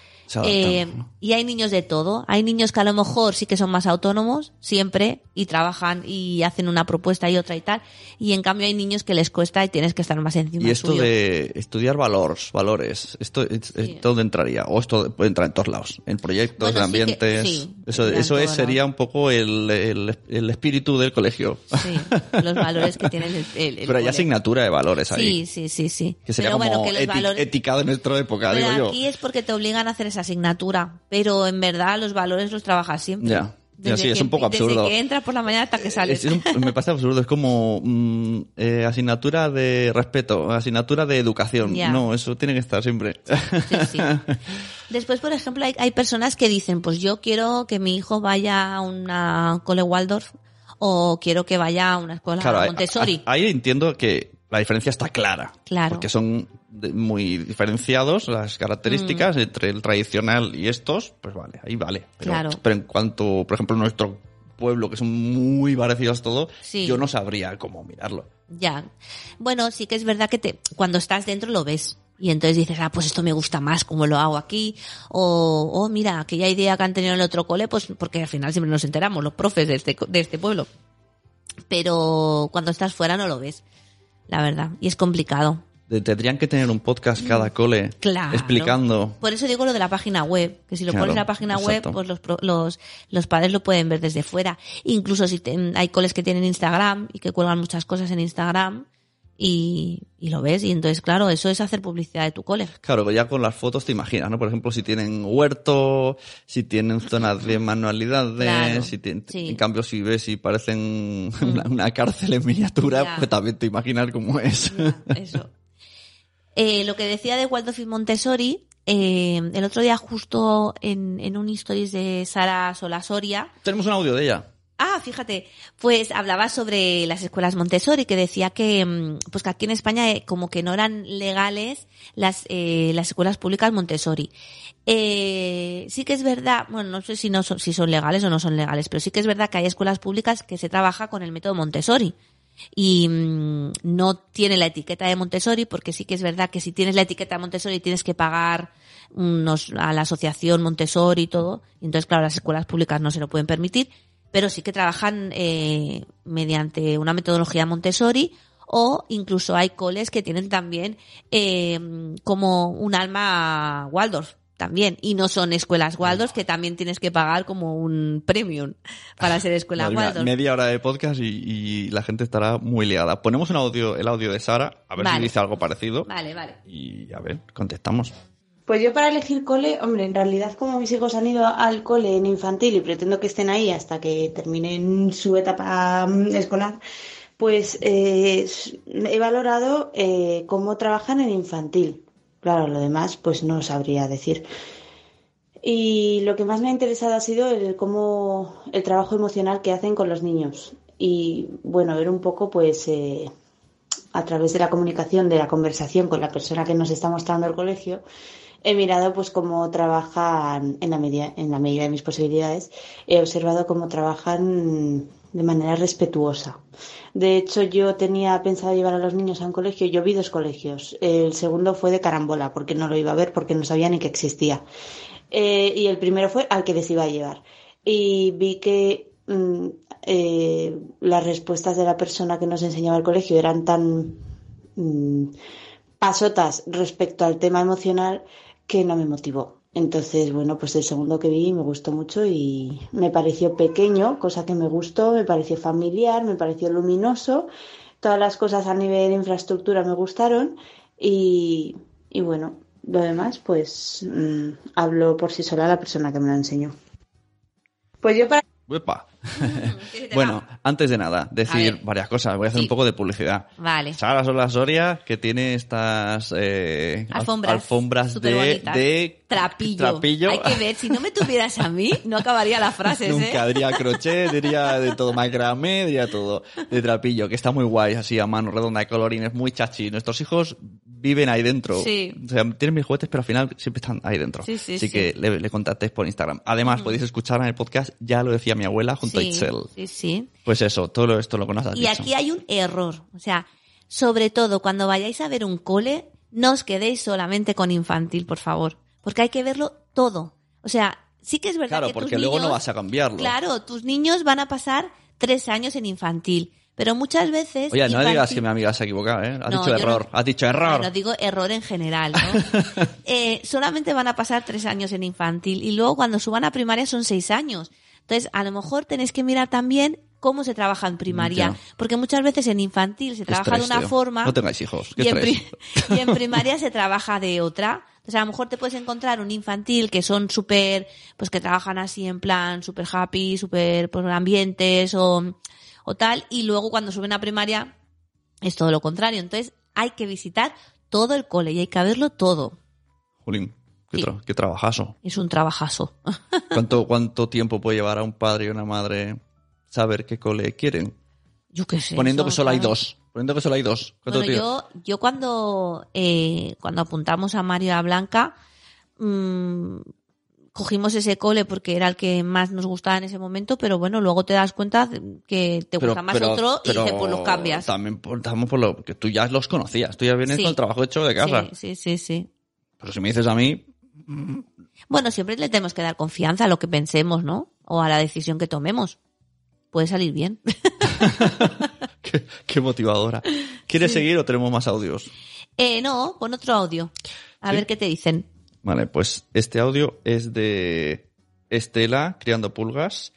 eh, ¿no? y hay niños de todo. Hay niños que a lo mejor sí que son más autónomos siempre y trabajan y hacen una propuesta y otra y tal. Y en cambio hay niños que les cuesta y tienes que estar más encima Y esto suyo. de estudiar valores, valores, esto es, Sí. ¿dónde entraría? O esto puede entrar en todos lados, en proyectos, Bueno, en sí que- ambientes. sí, eso eso es, sería un poco el, el, el espíritu del colegio. Sí, los valores que tienen el, el- Pero hay asignatura de valores ahí. Sí, sí, sí, sí. Que sería Pero como bueno, que los eti- valores... de nuestra época, Pero digo yo. aquí es porque te obligan a hacer esa asignatura, pero en verdad los valores los trabajas siempre. Ya. Ya, sí, es un poco absurdo. Desde que entras por la mañana hasta que sales. Es- es un- me parece absurdo, es como mm, eh, asignatura de respeto, asignatura de educación. Ya. No, eso tiene que estar siempre. Sí, sí. Después, por ejemplo, hay, hay personas que dicen, pues yo quiero que mi hijo vaya a una cole Waldorf o quiero que vaya a una escuela Claro, ahí- Montessori. ahí entiendo que la diferencia está clara. Claro. Porque son muy diferenciados las características Mm. entre el tradicional y estos, pues vale, ahí vale. Pero, Claro. pero en cuanto, por ejemplo, nuestro pueblo, que son muy parecidos todos, Sí. yo no sabría cómo mirarlo. Ya. Bueno, sí que es verdad que te, cuando estás dentro lo ves. Y entonces dices, ah, pues esto me gusta más, como lo hago aquí. O, oh, mira, aquella idea que han tenido en el otro cole, pues porque al final siempre nos enteramos, los profes de este, de este pueblo. Pero cuando estás fuera no lo ves, la verdad. Y es complicado. De- Tendrían que tener un podcast cada cole Mm. Claro. explicando. Por eso digo lo de la página web, que si lo Claro, pones en la página exacto. web, pues los, los, los padres lo pueden ver desde fuera. Incluso si te- hay coles que tienen Instagram y que cuelgan muchas cosas en Instagram y, y lo ves. Y entonces, claro, eso es hacer publicidad de tu cole. Claro, ya con las fotos te imaginas, ¿no? Por ejemplo, si tienen huerto, si tienen zonas de manualidades, Claro, si tienen, sí. Mm. en cambio si ves y parecen una, una cárcel en miniatura, Ya. pues también te imaginas cómo es. Eso. Eh, lo que decía de Waldorf y Montessori, eh, el otro día justo en, en un stories de Sara Solasoria, Tenemos un audio de ella. Ah, fíjate, pues hablaba sobre las escuelas Montessori, que decía que, mm, pues que aquí en España eh, como que no eran legales las, eh, las escuelas públicas Montessori. Eh, sí que es verdad, bueno, no sé si no son, si son legales o no son legales, pero sí que es verdad que hay escuelas públicas que se trabaja con el método Montessori. Y mm, no tiene la etiqueta de Montessori, porque sí que es verdad que si tienes la etiqueta de Montessori tienes que pagar unos, a la asociación Montessori y todo. Y entonces, claro, las escuelas públicas no se lo pueden permitir pero sí que trabajan eh, mediante una metodología Montessori o incluso hay coles que tienen también eh, como un alma Waldorf también y no son escuelas Waldorf que también tienes que pagar como un premium para ser escuela Madre mía, Waldorf. media hora de podcast y, y la gente estará muy liada. Ponemos un audio, el audio de Sara, a ver Vale. si dice algo parecido. Vale, vale. Y a ver, contestamos. Pues yo para elegir cole, hombre, en realidad como mis hijos han ido al cole en infantil y pretendo que estén ahí hasta que terminen su etapa mm, escolar, pues eh, he valorado eh, cómo trabajan en infantil. Claro, lo demás pues no sabría decir. Y lo que más me ha interesado ha sido el cómo el trabajo emocional que hacen con los niños. Y bueno, ver un poco pues eh, a través de la comunicación, de la conversación con la persona que nos está mostrando el colegio, he mirado pues cómo trabajan en la medida, en la medida de mis posibilidades, he observado cómo trabajan de manera respetuosa. De hecho, yo tenía pensado llevar a los niños a un colegio, yo vi dos colegios. El segundo fue de carambola, porque no lo iba a ver, porque no sabía ni que existía. Eh, y el primero fue al que les iba a llevar. Y vi que mm, eh, las respuestas de la persona que nos enseñaba el colegio eran tan mm, pasotas respecto al tema emocional que no me motivó. Entonces, bueno, pues el segundo que vi me gustó mucho y me pareció pequeño, cosa que me gustó, me pareció familiar, me pareció luminoso. Todas las cosas a nivel de infraestructura me gustaron y, y bueno, lo demás, pues mm, hablo por sí sola la persona que me lo enseñó. Pues yo para Uepa. ¿Qué se te Bueno, antes de nada, decir varias cosas. Voy a hacer Sí. un poco de publicidad. Vale. Sara Sola Soria, que tiene estas eh, al- Alfombras. alfombras de, trapillo. trapillo. Hay que ver, si no me tuvieras a mí, no acabaría la frase, Nunca ¿eh? diría crochet, diría de todo macramé, diría todo de trapillo, que está muy guay, así a mano redonda de colorines, muy chachi. Nuestros hijos viven ahí dentro. Sí. O sea, tienen mis juguetes, pero al final siempre están ahí dentro. Sí, sí, así sí. que le, le contactéis por Instagram. Además, podéis escuchar en el podcast, ya lo decía mi abuela junto Sí, sí, sí. Pues eso, todo esto lo has Y dicho. aquí hay un error. O sea, sobre todo cuando vayáis a ver un cole, no os quedéis solamente con infantil, por favor, porque hay que verlo todo. O sea, sí que es verdad Claro, que tus porque luego no vas a cambiarlo. Claro, tus niños van a pasar tres años en infantil, pero muchas veces... Oye, no infantil- digas que mi amiga se ha equivocado, ¿eh? Has No, dicho error. no- Has dicho error. Bueno, digo error en general, ¿no? Eh, solamente van a pasar tres años en infantil y luego cuando suban a primaria son seis años. Entonces, a lo mejor tenéis que mirar también cómo se trabaja en primaria, Ya. porque muchas veces en infantil se trabaja de una tío. forma No tengáis hijos. Y en, y primaria se trabaja de otra. Entonces, a lo mejor te puedes encontrar un infantil que son súper, pues que trabajan así en plan súper happy, súper pues, ambientes o, o tal, y luego cuando suben a primaria es todo lo contrario. Entonces, hay que visitar todo el cole y hay que verlo todo. Jolín, qué, Sí. tra- qué trabajazo. Es un trabajazo. ¿Cuánto, ¿Cuánto tiempo puede llevar a un padre y una madre saber qué cole quieren? Yo qué sé. Poniendo que solo hay dos. Poniendo que solo hay dos. ¿Cuánto Bueno, yo, yo cuando, eh, cuando apuntamos a Mario y a Blanca, mm, cogimos ese cole porque era el que más nos gustaba en ese momento, pero bueno, luego te das cuenta que te gusta más otro y dices, pues los cambias. También por, también por lo que tú ya los conocías. Tú ya vienes Sí. con el trabajo hecho de casa. Sí, sí, sí, sí. Pero si me dices a mí, Bueno, siempre le tenemos que dar confianza a lo que pensemos, ¿no? O a la decisión que tomemos. Puede salir bien. qué, qué motivadora. ¿Quieres seguir o tenemos más audios? eh, no, pon otro audio. A ¿Sí? ver qué te dicen. Vale, pues este audio es de Estela, Criando Pulgas,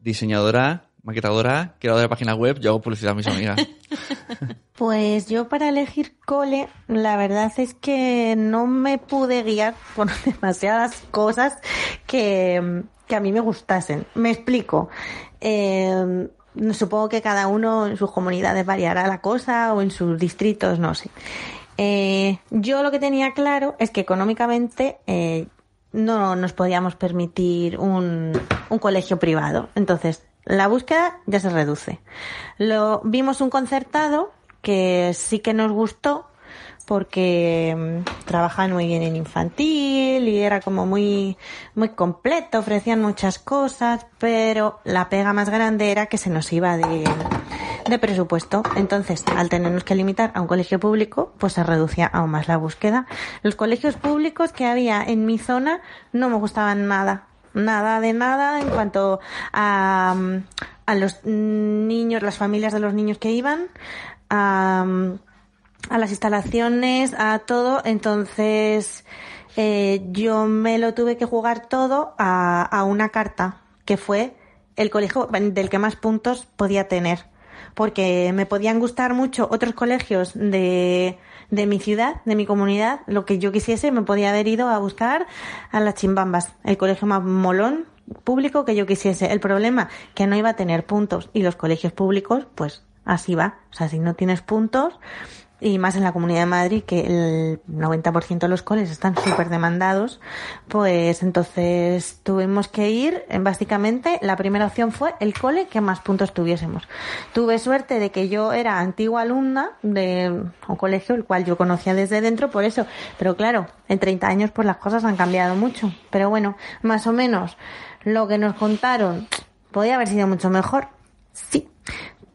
diseñadora, maquetadora, creadora de página web. Yo hago publicidad a mis amigas. Pues yo para elegir cole, la verdad es que no me pude guiar por demasiadas cosas que, que a mí me gustasen. Me explico. Eh, supongo que cada uno en sus comunidades variará la cosa o en sus distritos, no sé. Eh, yo lo que tenía claro es que económicamente eh, no nos podíamos permitir un, un colegio privado. Entonces, la búsqueda ya se reduce. Lo, vimos un concertado que sí que nos gustó porque mm, trabajaban muy bien en infantil y era como muy, muy completo, ofrecían muchas cosas, pero la pega más grande era que se nos iba de, de presupuesto. Entonces, al tenernos que limitar a un colegio público, pues se reducía aún más la búsqueda. Los colegios públicos que había en mi zona no me gustaban nada. Nada de nada en cuanto a, a los niños, las familias de los niños que iban, a, a las instalaciones, a todo. Entonces, eh, yo me lo tuve que jugar todo a, a una carta, que fue el colegio del que más puntos podía tener. Porque me podían gustar mucho otros colegios de, de mi ciudad, de mi comunidad, lo que yo quisiese, me podía haber ido a buscar a las chimbambas, el colegio más molón público que yo quisiese. El problema, que no iba a tener puntos y los colegios públicos, pues así va. O sea, si no tienes puntos, y más en la Comunidad de Madrid, que el 90% de los coles están súper demandados, pues entonces tuvimos que ir, en básicamente, la primera opción fue el cole que más puntos tuviésemos. Tuve suerte de que yo era antigua alumna de un colegio, el cual yo conocía desde dentro, por eso, pero claro, en 30 años pues las cosas han cambiado mucho, pero bueno, más o menos lo que nos contaron podía haber sido mucho mejor, sí,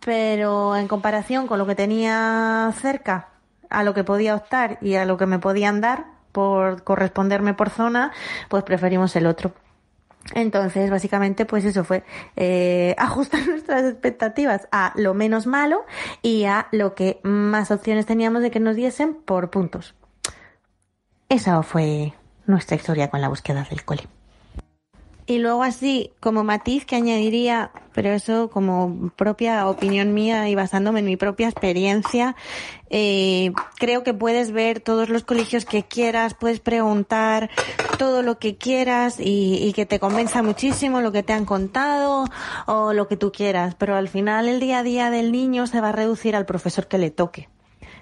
pero en comparación con lo que tenía cerca, a lo que podía optar y a lo que me podían dar por corresponderme por zona, pues preferimos el otro. Entonces, básicamente, pues eso fue eh, ajustar nuestras expectativas a lo menos malo y a lo que más opciones teníamos de que nos diesen por puntos. Esa fue nuestra historia con la búsqueda del cole. Y luego así, como matiz que añadiría, pero eso como propia opinión mía y basándome en mi propia experiencia, eh, creo que puedes ver todos los colegios que quieras, puedes preguntar todo lo que quieras y, y que te convenza muchísimo lo que te han contado o lo que tú quieras, pero al final el día a día del niño se va a reducir al profesor que le toque.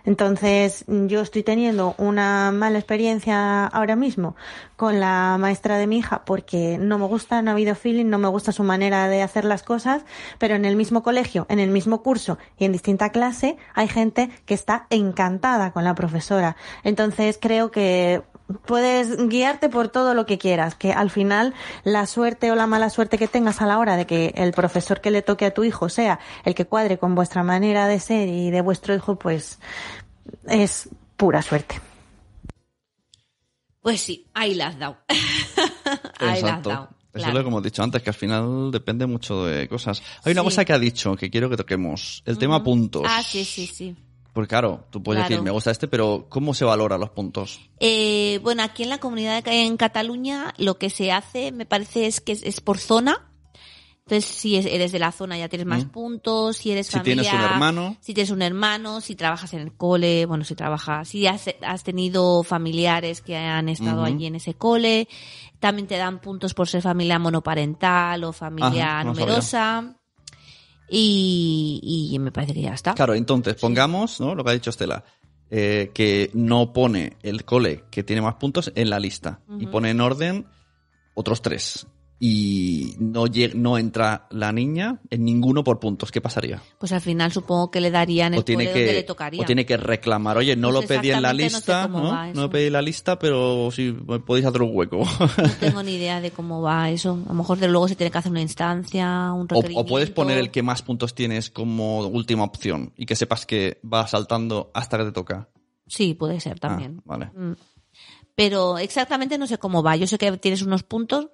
Entonces, yo estoy teniendo una mala experiencia ahora mismo con la maestra de mi hija porque no me gusta, no ha habido feeling, no me gusta su manera de hacer las cosas, pero en el mismo colegio, en el mismo curso y en distinta clase hay gente que está encantada con la profesora. Entonces, creo que puedes guiarte por todo lo que quieras, que al final la suerte o la mala suerte que tengas a la hora de que el profesor que le toque a tu hijo sea el que cuadre con vuestra manera de ser y de vuestro hijo, pues es pura suerte. Pues sí, ahí la has dado. ahí la has dado. Eso es claro. lo que hemos dicho antes, que al final depende mucho de cosas. Hay una Sí. cosa que ha dicho que quiero que toquemos. El tema puntos. Ah, sí, sí, sí. Porque claro, tú puedes Claro. decir, me gusta este, pero ¿cómo se valoran los puntos? Eh, bueno, aquí en la comunidad de- en Cataluña lo que se hace, me parece, es que es, es por zona. Entonces, si es- eres de la zona ya tienes más Mm. puntos, si eres Si familia, tienes un hermano. si tienes un hermano, si trabajas en el cole, bueno, si trabajas, si has, has tenido familiares que han estado Ujú. allí en ese cole, también te dan puntos por ser familia monoparental o familia Ajá, numerosa. Y, y me parece que ya está. Claro, entonces pongamos, ¿no? Lo que ha dicho Estela, eh, que no pone el cole que tiene más puntos en la lista y pone en orden otros tres. Y no, no entra la niña en ninguno por puntos. ¿Qué pasaría? Pues al final supongo que le darían el O tiene, donde le que, tocaría. o tiene que reclamar, oye, no Pues lo pedí en la exactamente no sé lista, ¿no? No, lo pedí en la lista, pero si podéis hacer un hueco. No tengo ni idea de cómo va eso. A lo mejor de luego se tiene que hacer una instancia, un O, requerimiento. o puedes poner el que más puntos tienes como última opción y que sepas que va saltando hasta que te toca. Sí, puede ser también. Ah, vale. Mm. Pero exactamente no sé cómo va. Yo sé que tienes unos puntos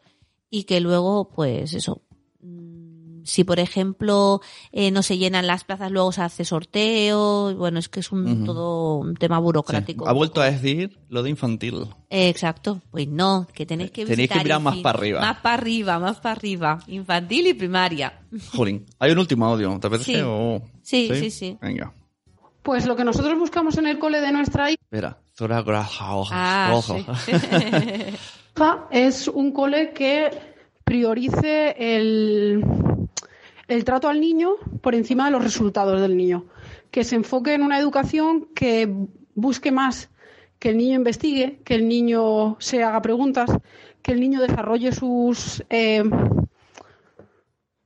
y que luego, pues eso. mm, Si, por ejemplo, eh, no se llenan las plazas, luego se hace sorteo. Bueno, es que es un, todo un tema Sí. burocrático. Ha vuelto a decir lo de infantil. Eh, Exacto. Pues no, que tenéis que Tenéis que mirar más para arriba. Más para arriba, más para arriba. Infantil y primaria. Jolín. Hay un último audio, ¿te apetece? Sí. o- Sí, sí, sí. Venga. Pues lo que nosotros buscamos en el cole de nuestra Espera. Zora Graja. Ah, Ojo. sí. es un cole que priorice el, el trato al niño por encima de los resultados del niño. Que se enfoque en una educación que busque más que el niño investigue, que el niño se haga preguntas, que el niño desarrolle sus, eh,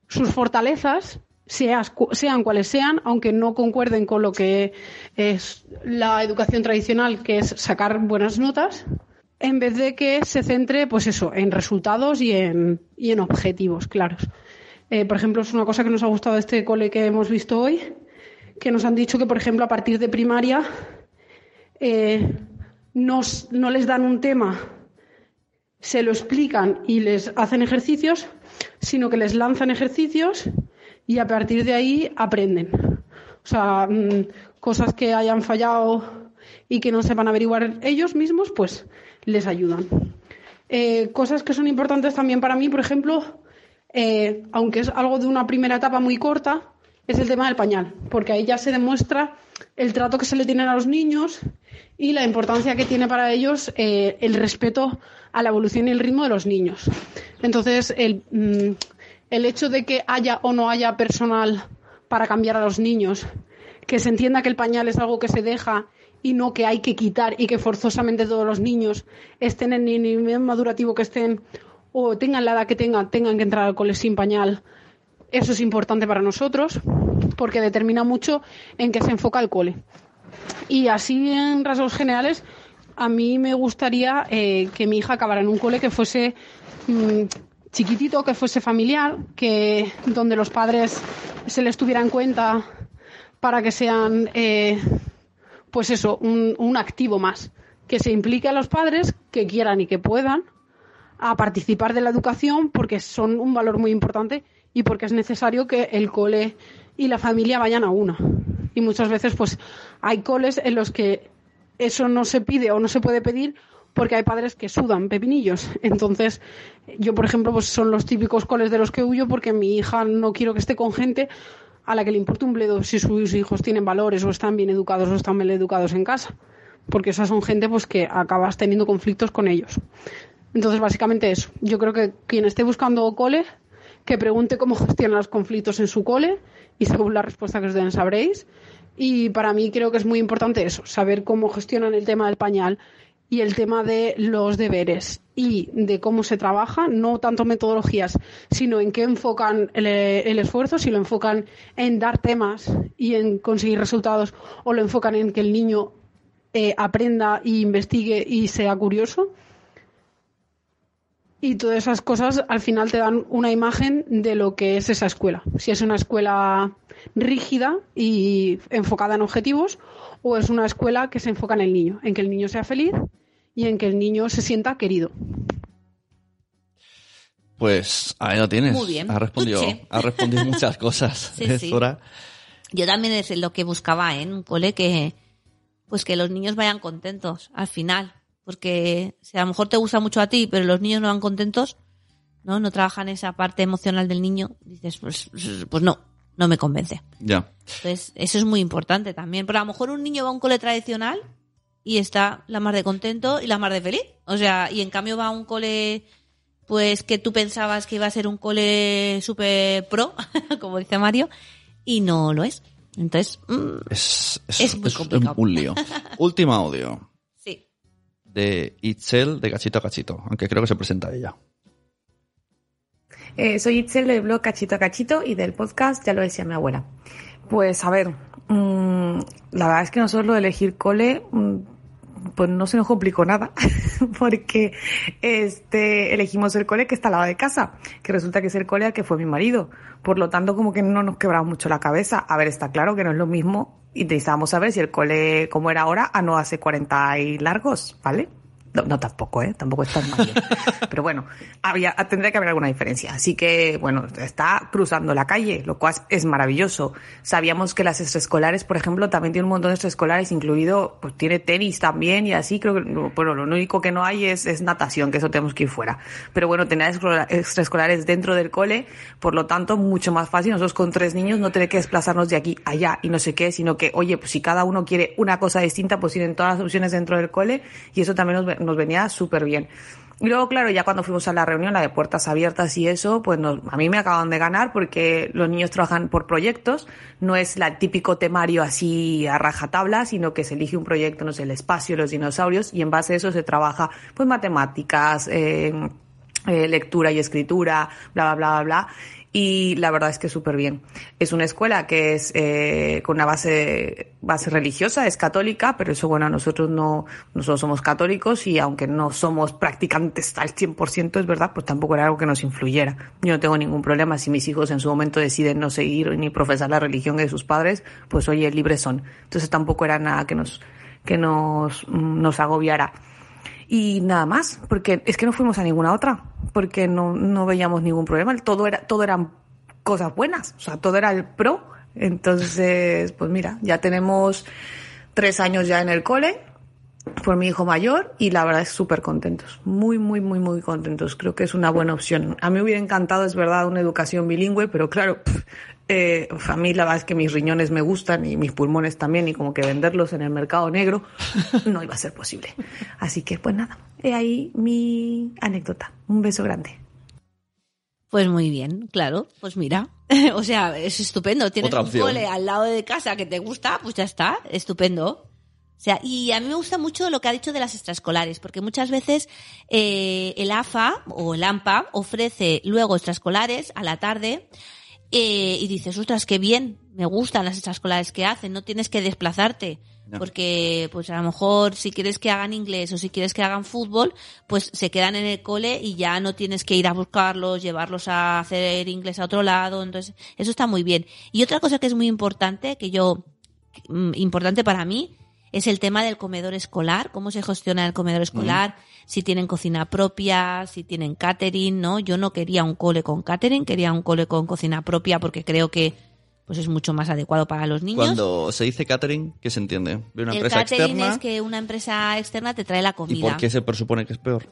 sus fortalezas, sean cuales sean, aunque no concuerden con lo que es la educación tradicional, que es sacar buenas notas, en vez de que se centre, pues eso, en resultados y en, y en objetivos claros. Eh, por ejemplo, es una cosa que nos ha gustado de este cole que hemos visto hoy, que nos han dicho que, por ejemplo, a partir de primaria eh, no les dan un tema, se lo explican y les hacen ejercicios, sino que les lanzan ejercicios y a partir de ahí aprenden. O sea, mm, cosas que hayan fallado y que no sepan averiguar ellos mismos, pues les ayudan. Eh, cosas que son importantes también para mí, por ejemplo, eh, aunque es algo de una primera etapa muy corta, es el tema del pañal, porque ahí ya se demuestra el trato que se le tiene a los niños y la importancia que tiene para ellos eh, el respeto a la evolución y el ritmo de los niños. Entonces, el, mm, el hecho de que haya o no haya personal para cambiar a los niños, que se entienda que el pañal es algo que se deja y no que hay que quitar y que forzosamente todos los niños estén en el nivel madurativo que estén o tengan la edad que tengan, tengan que entrar al cole sin pañal. Eso es importante para nosotros porque determina mucho en qué se enfoca el cole. Y así en rasgos generales, a mí me gustaría eh, que mi hija acabara en un cole que fuese mm, chiquitito, que fuese familiar, que donde los padres se les tuviera en cuenta para que sean, eh, pues eso, un, un activo más, que se implique a los padres que quieran y que puedan a participar de la educación porque son un valor muy importante y porque es necesario que el cole y la familia vayan a una. Y muchas veces pues hay coles en los que eso no se pide o no se puede pedir porque hay padres que sudan pepinillos. Entonces, yo por ejemplo, pues son los típicos coles de los que huyo porque mi hija no quiero que esté con gente a la que le importa un bledo si sus hijos tienen valores o están bien educados o están mal educados en casa. Porque esas son gente pues que acabas teniendo conflictos con ellos. Entonces, básicamente eso. Yo creo que quien esté buscando cole, que pregunte cómo gestionan los conflictos en su cole y según la respuesta que os den sabréis. Y para mí creo que es muy importante eso, saber cómo gestionan el tema del pañal y el tema de los deberes y de cómo se trabaja, no tanto metodologías, sino en qué enfocan el, esfuerzo, si lo enfocan en dar temas y en conseguir resultados o lo enfocan en que el niño eh, aprenda e investigue y sea curioso. Y todas esas cosas al final te dan una imagen de lo que es esa escuela. Si es una escuela rígida y enfocada en objetivos o es una escuela que se enfoca en el niño, en que el niño sea feliz y en que el niño se sienta querido. Pues ahí lo tienes. Muy bien. Ha respondido, ha respondido muchas cosas. Sí, Es sí. hora. Yo también es lo que buscaba ¿eh? en un cole que pues que los niños vayan contentos al final. Porque si a lo mejor te gusta mucho a ti, pero los niños no van contentos, ¿no? No trabajan esa parte emocional del niño, dices, pues, pues no, no me convence. Ya. Entonces, eso es muy importante también. Pero a lo mejor un niño va a un cole tradicional y está la más de contento y la más de feliz. O sea, y en cambio va a un cole, pues que tú pensabas que iba a ser un cole super pro, como dice Mario, y no lo es. Entonces, mm, Es, es, Es muy es complicado. un lío. Último audio sí. de Itzel de Cachito a Cachito, aunque creo que se presenta ella. Eh, soy Itzel del blog Cachito a Cachito y del podcast Ya lo decía mi abuela. Pues a ver, mm, la verdad es que nosotros lo de elegir cole, mm, pues no se nos complicó nada, porque este elegimos el cole que está al lado de casa, que resulta que es el cole al que fue mi marido. Por lo tanto, como que no nos quebramos mucho la cabeza. A ver, está claro que no es lo mismo y necesitábamos saber si el cole como era ahora a no hace 40 y largos, ¿vale? No, no tampoco, ¿eh? Tampoco es tan mayor. Pero bueno, había, tendría que haber alguna diferencia. Así que, bueno, está cruzando la calle, lo cual es maravilloso. Sabíamos que las extraescolares, por ejemplo, también tiene un montón de extraescolares, incluido, pues tiene tenis también y así. Creo que, bueno, lo único que no hay es, es natación, que eso tenemos que ir fuera. Pero bueno, tener extra- extraescolares dentro del cole, por lo tanto, mucho más fácil. Nosotros con tres niños no tener que desplazarnos de aquí a allá y no sé qué, sino que, oye, pues si cada uno quiere una cosa distinta, pues tienen todas las opciones dentro del cole y eso también nos, nos venía súper bien. Y luego, claro, ya cuando fuimos a la reunión, la de puertas abiertas y eso, pues nos- a mí me acaban de ganar porque los niños trabajan por proyectos, no es el típico temario así a rajatabla, sino que se elige un proyecto, no sé, el espacio, los dinosaurios, y en base a eso se trabaja, pues, matemáticas, eh, eh, lectura y escritura, bla, bla, bla, bla. Y la verdad es que súper bien. Es una escuela que es eh, con una base, base religiosa, es católica, pero eso, bueno, nosotros no, nosotros somos católicos y aunque no somos practicantes al 100%, es verdad, pues tampoco era algo que nos influyera. Yo no tengo ningún problema si mis hijos en su momento deciden no seguir ni profesar la religión de sus padres, pues oye, libres son. Entonces tampoco era nada que nos, que nos, mm, nos agobiara. Y nada más, porque es que no fuimos a ninguna otra, porque no, no veíamos ningún problema. Todo era, todo eran cosas buenas, o sea, todo era el pro. Entonces, pues mira, ya tenemos tres años ya en el cole por mi hijo mayor y la verdad es súper contentos, muy, muy, muy, muy contentos. Creo que es una buena opción. A mí me hubiera encantado, es verdad, una educación bilingüe, pero claro, pf, eh, a mí la verdad es que mis riñones me gustan y mis pulmones también y como que venderlos en el mercado negro no iba a ser posible. Así que pues nada, he ahí mi anécdota. Un beso grande. Pues muy bien, claro. Pues mira, o sea, es estupendo. Tienes Otra un cole al lado de casa que te gusta, pues ya está, estupendo. O sea, y a mí me gusta mucho lo que ha dicho de las extraescolares, porque muchas veces eh, el AFA o el AMPA ofrece luego extraescolares a la tarde eh, y dices, ostras, qué bien, me gustan las extraescolares que hacen, no tienes que desplazarte. No. Porque, pues a lo mejor, si quieres que hagan inglés o si quieres que hagan fútbol, pues se quedan en el cole y ya no tienes que ir a buscarlos, llevarlos a hacer inglés a otro lado. Entonces, eso está muy bien. Y otra cosa que es muy importante, que yo, mm, importante para mí, es el tema del comedor escolar, cómo se gestiona el comedor escolar, si tienen cocina propia, si tienen catering, ¿no? Yo no quería un cole con catering, quería un cole con cocina propia porque creo que pues es mucho más adecuado para los niños. Cuando se dice catering, ¿qué se entiende? ¿De una el empresa catering externa? es que una empresa externa te trae la ¿Y comida. por qué se presupone que es peor?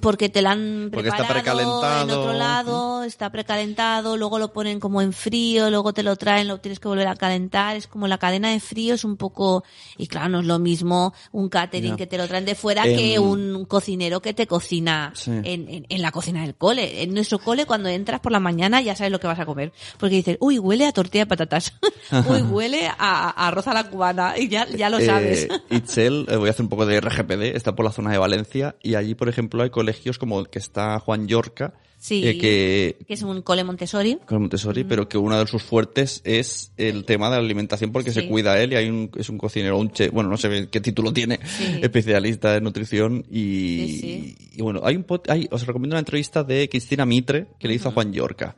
Porque te la han Porque está preparado en precalentado. otro lado, está precalentado, luego lo ponen como en frío, luego te lo traen, lo tienes que volver a calentar, es como la cadena de frío es un poco, y claro, no es lo mismo un catering que te lo traen de fuera que un cocinero que te cocina Sí. en, en- en la cocina del cole. En nuestro cole cuando entras por la mañana ya sabes lo que vas a comer, porque dices, uy, huele a tortilla de patatas, uy, huele a, a arroz a la cubana, y ya, ya lo sabes. Eh, Itzel, eh, voy a hacer un poco de RGPD, está por la zona de Valencia y allí, por ejemplo, hay colegios como el que está Juan Yorca, Sí. eh, que que es un cole Montessori. con Montessori, pero que uno de sus fuertes es el tema de la alimentación porque Sí. se cuida él y hay un, es un cocinero, un chef, bueno, no sé qué título tiene, Sí. especialista en nutrición y, bueno, hay un pot- hay, os recomiendo una entrevista de Cristina Mitre que le hizo a Juan Yorca,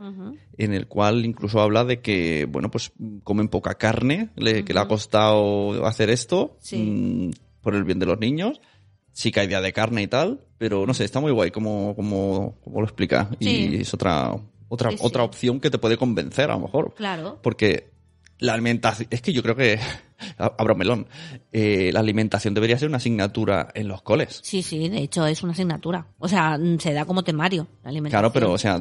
en el cual incluso habla de que, bueno, pues comen poca carne, le- que le ha costado hacer esto Sí. mm, por el bien de los niños sí que hay día de carne y tal, pero no sé, está muy guay como, como, como lo explica. Y es otra, otra, Sí, sí. otra opción que te puede convencer a lo mejor. Claro. Porque la alimentación, es que yo creo que, abro melón, eh, la alimentación debería ser una asignatura en los coles. Sí, sí, de hecho es una asignatura. O sea, mm, se da como temario la alimentación. Claro, pero, o sea,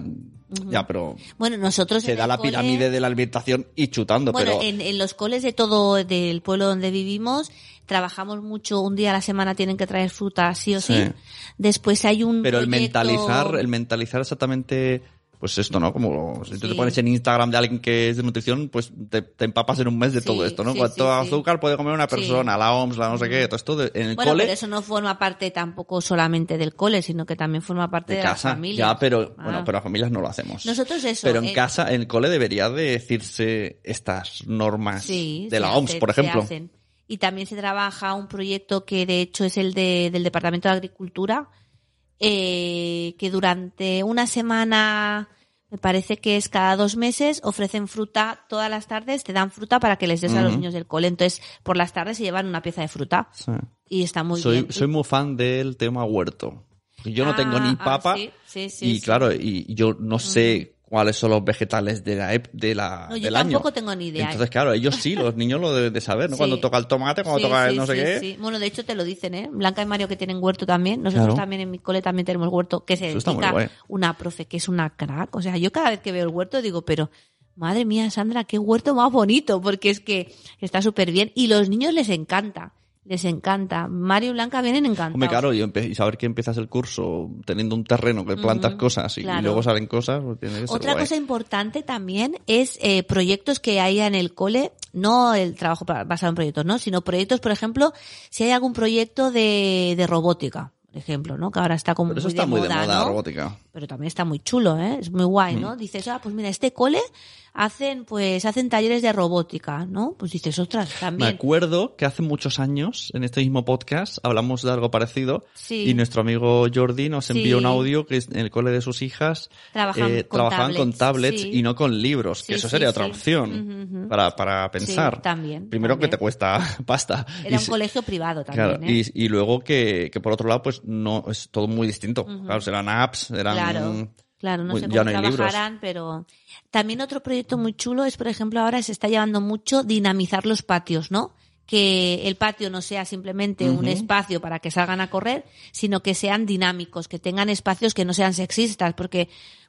ya, pero Bueno, nosotros se en da el la cole- pirámide de la alimentación y chutando, Bueno, pero en, en los coles de todo del pueblo donde vivimos trabajamos mucho, un día a la semana tienen que traer fruta sí o sí. Sí. Después hay un Pero el mentalizar, el mentalizar exactamente, pues esto, ¿no? Como si tú Sí. te pones en Instagram de alguien que es de nutrición, pues te, te empapas en un mes de Sí, todo esto, ¿no? sí, Cuánto sí. azúcar puede comer una persona, la OMS, la no sé qué, todo esto de- en el Bueno, cole. pero eso no forma parte tampoco solamente del cole, sino que también forma parte de de, las casa. familias. Ya, pero, Ah. bueno, pero las familias no lo hacemos. Nosotros eso. Pero en eh, casa, en el cole debería de decirse estas normas de se la OMS, por se ejemplo. hacen. Y también se trabaja un proyecto que de hecho es el de, del Departamento de Agricultura, eh, que durante una semana, me parece que es cada dos meses, ofrecen fruta todas las tardes, te dan fruta para que les des a los niños del cole. Entonces, por las tardes se llevan una pieza de fruta Sí. y está muy soy, bien. soy muy fan del tema huerto. Yo no Ah, tengo ni ah, papa sí, sí, sí, y claro, y yo no sé cuáles son los vegetales de la de la, No, yo del año. tampoco tengo ni idea. Entonces, claro, ellos sí, los niños lo deben de saber, ¿no? Sí. Cuando toca el tomate, cuando Sí, toca el sí, no sé sí, qué. sí. Bueno, de hecho te lo dicen, ¿eh? Blanca y Mario que tienen huerto también. Nosotros Claro. también en mi cole también tenemos huerto, que se dedica una profe que es una crack. O sea, yo cada vez que veo el huerto digo, pero madre mía, Sandra, qué huerto más bonito, porque es que está súper bien y los niños les encanta. Les encanta. Mario y Blanca vienen encantados. Hombre, claro, y, y saber que empiezas el curso teniendo un terreno que plantas cosas y, luego salen cosas, pues tiene que ser Otra guay. cosa importante también es eh, proyectos que haya en el cole, no el trabajo basado en proyectos, ¿no? Sino proyectos, por ejemplo, si hay algún proyecto de, de robótica, por ejemplo, ¿no? Que ahora está como Pero eso está de muy moda, de moda, robótica. Pero también está muy chulo, ¿eh? Es muy guay, ¿no? Mm. Dices, ah, pues mira, este cole hacen, pues, hacen talleres de robótica, ¿no? Pues dices, ostras, Me también. acuerdo que hace muchos años, en este mismo podcast, hablamos de algo parecido Sí. y nuestro amigo Jordi nos envió Sí. un audio que en el cole de sus hijas Trabajan eh, con trabajaban con tablets, tablets sí. y no con libros, que eso sería otra opción Ujú, ujú. para, para pensar. también, Primero también. que te cuesta pasta. Era Y un colegio privado también, Claro, ¿eh? y, y luego que, que por otro lado, pues no, es todo muy distinto. Claro, serán apps, eran... Claro, claro, no Uy, sé cómo no hay libros. trabajarán, pero también otro proyecto muy chulo es, por ejemplo, ahora se está llevando mucho dinamizar los patios, ¿no? Que el patio no sea simplemente un espacio para que salgan a correr, sino que sean dinámicos, que tengan espacios que no sean sexistas, porque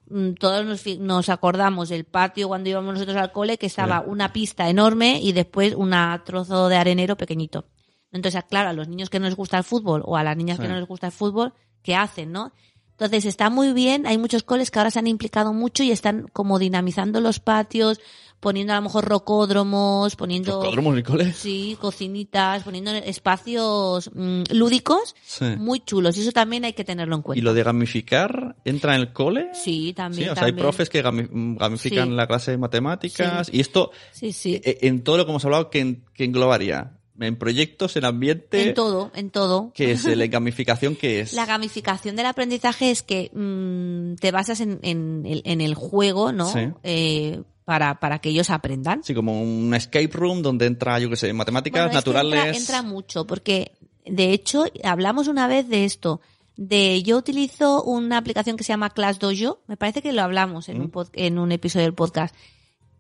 mm, todos nos, nos acordamos del patio cuando íbamos nosotros al cole, que estaba una pista enorme y después un trozo de arenero pequeñito. Entonces, claro, a los niños que no les gusta el fútbol o a las niñas que no les gusta el fútbol, ¿qué hacen, no? Entonces está muy bien, hay muchos coles que ahora se han implicado mucho y están como dinamizando los patios, poniendo a lo mejor rocódromos, poniendo ¿Rocódromos en el cole? sí, cocinitas, poniendo espacios mm, lúdicos Sí. muy chulos y eso también hay que tenerlo en cuenta. ¿Y lo de gamificar entra en el cole? Sí, también. Sí, o sea, hay profes que gami- gamifican Sí. la clase de matemáticas y esto, Sí, sí. eh, en todo lo que hemos hablado, que englobaría? En proyectos, en ambiente, en todo, en todo. ¿qué es? ¿La gamificación qué es? La gamificación del aprendizaje es que mm, te basas en, en el, en el juego, ¿no? Sí. Eh, para, para que ellos aprendan. Sí, como un escape room donde entra, yo qué sé, matemáticas, Bueno, naturales. entra, entra mucho, porque de hecho hablamos una vez de esto. De yo utilizo una aplicación que se llama Class Dojo, me parece que lo hablamos en, un, pod- en un episodio del podcast,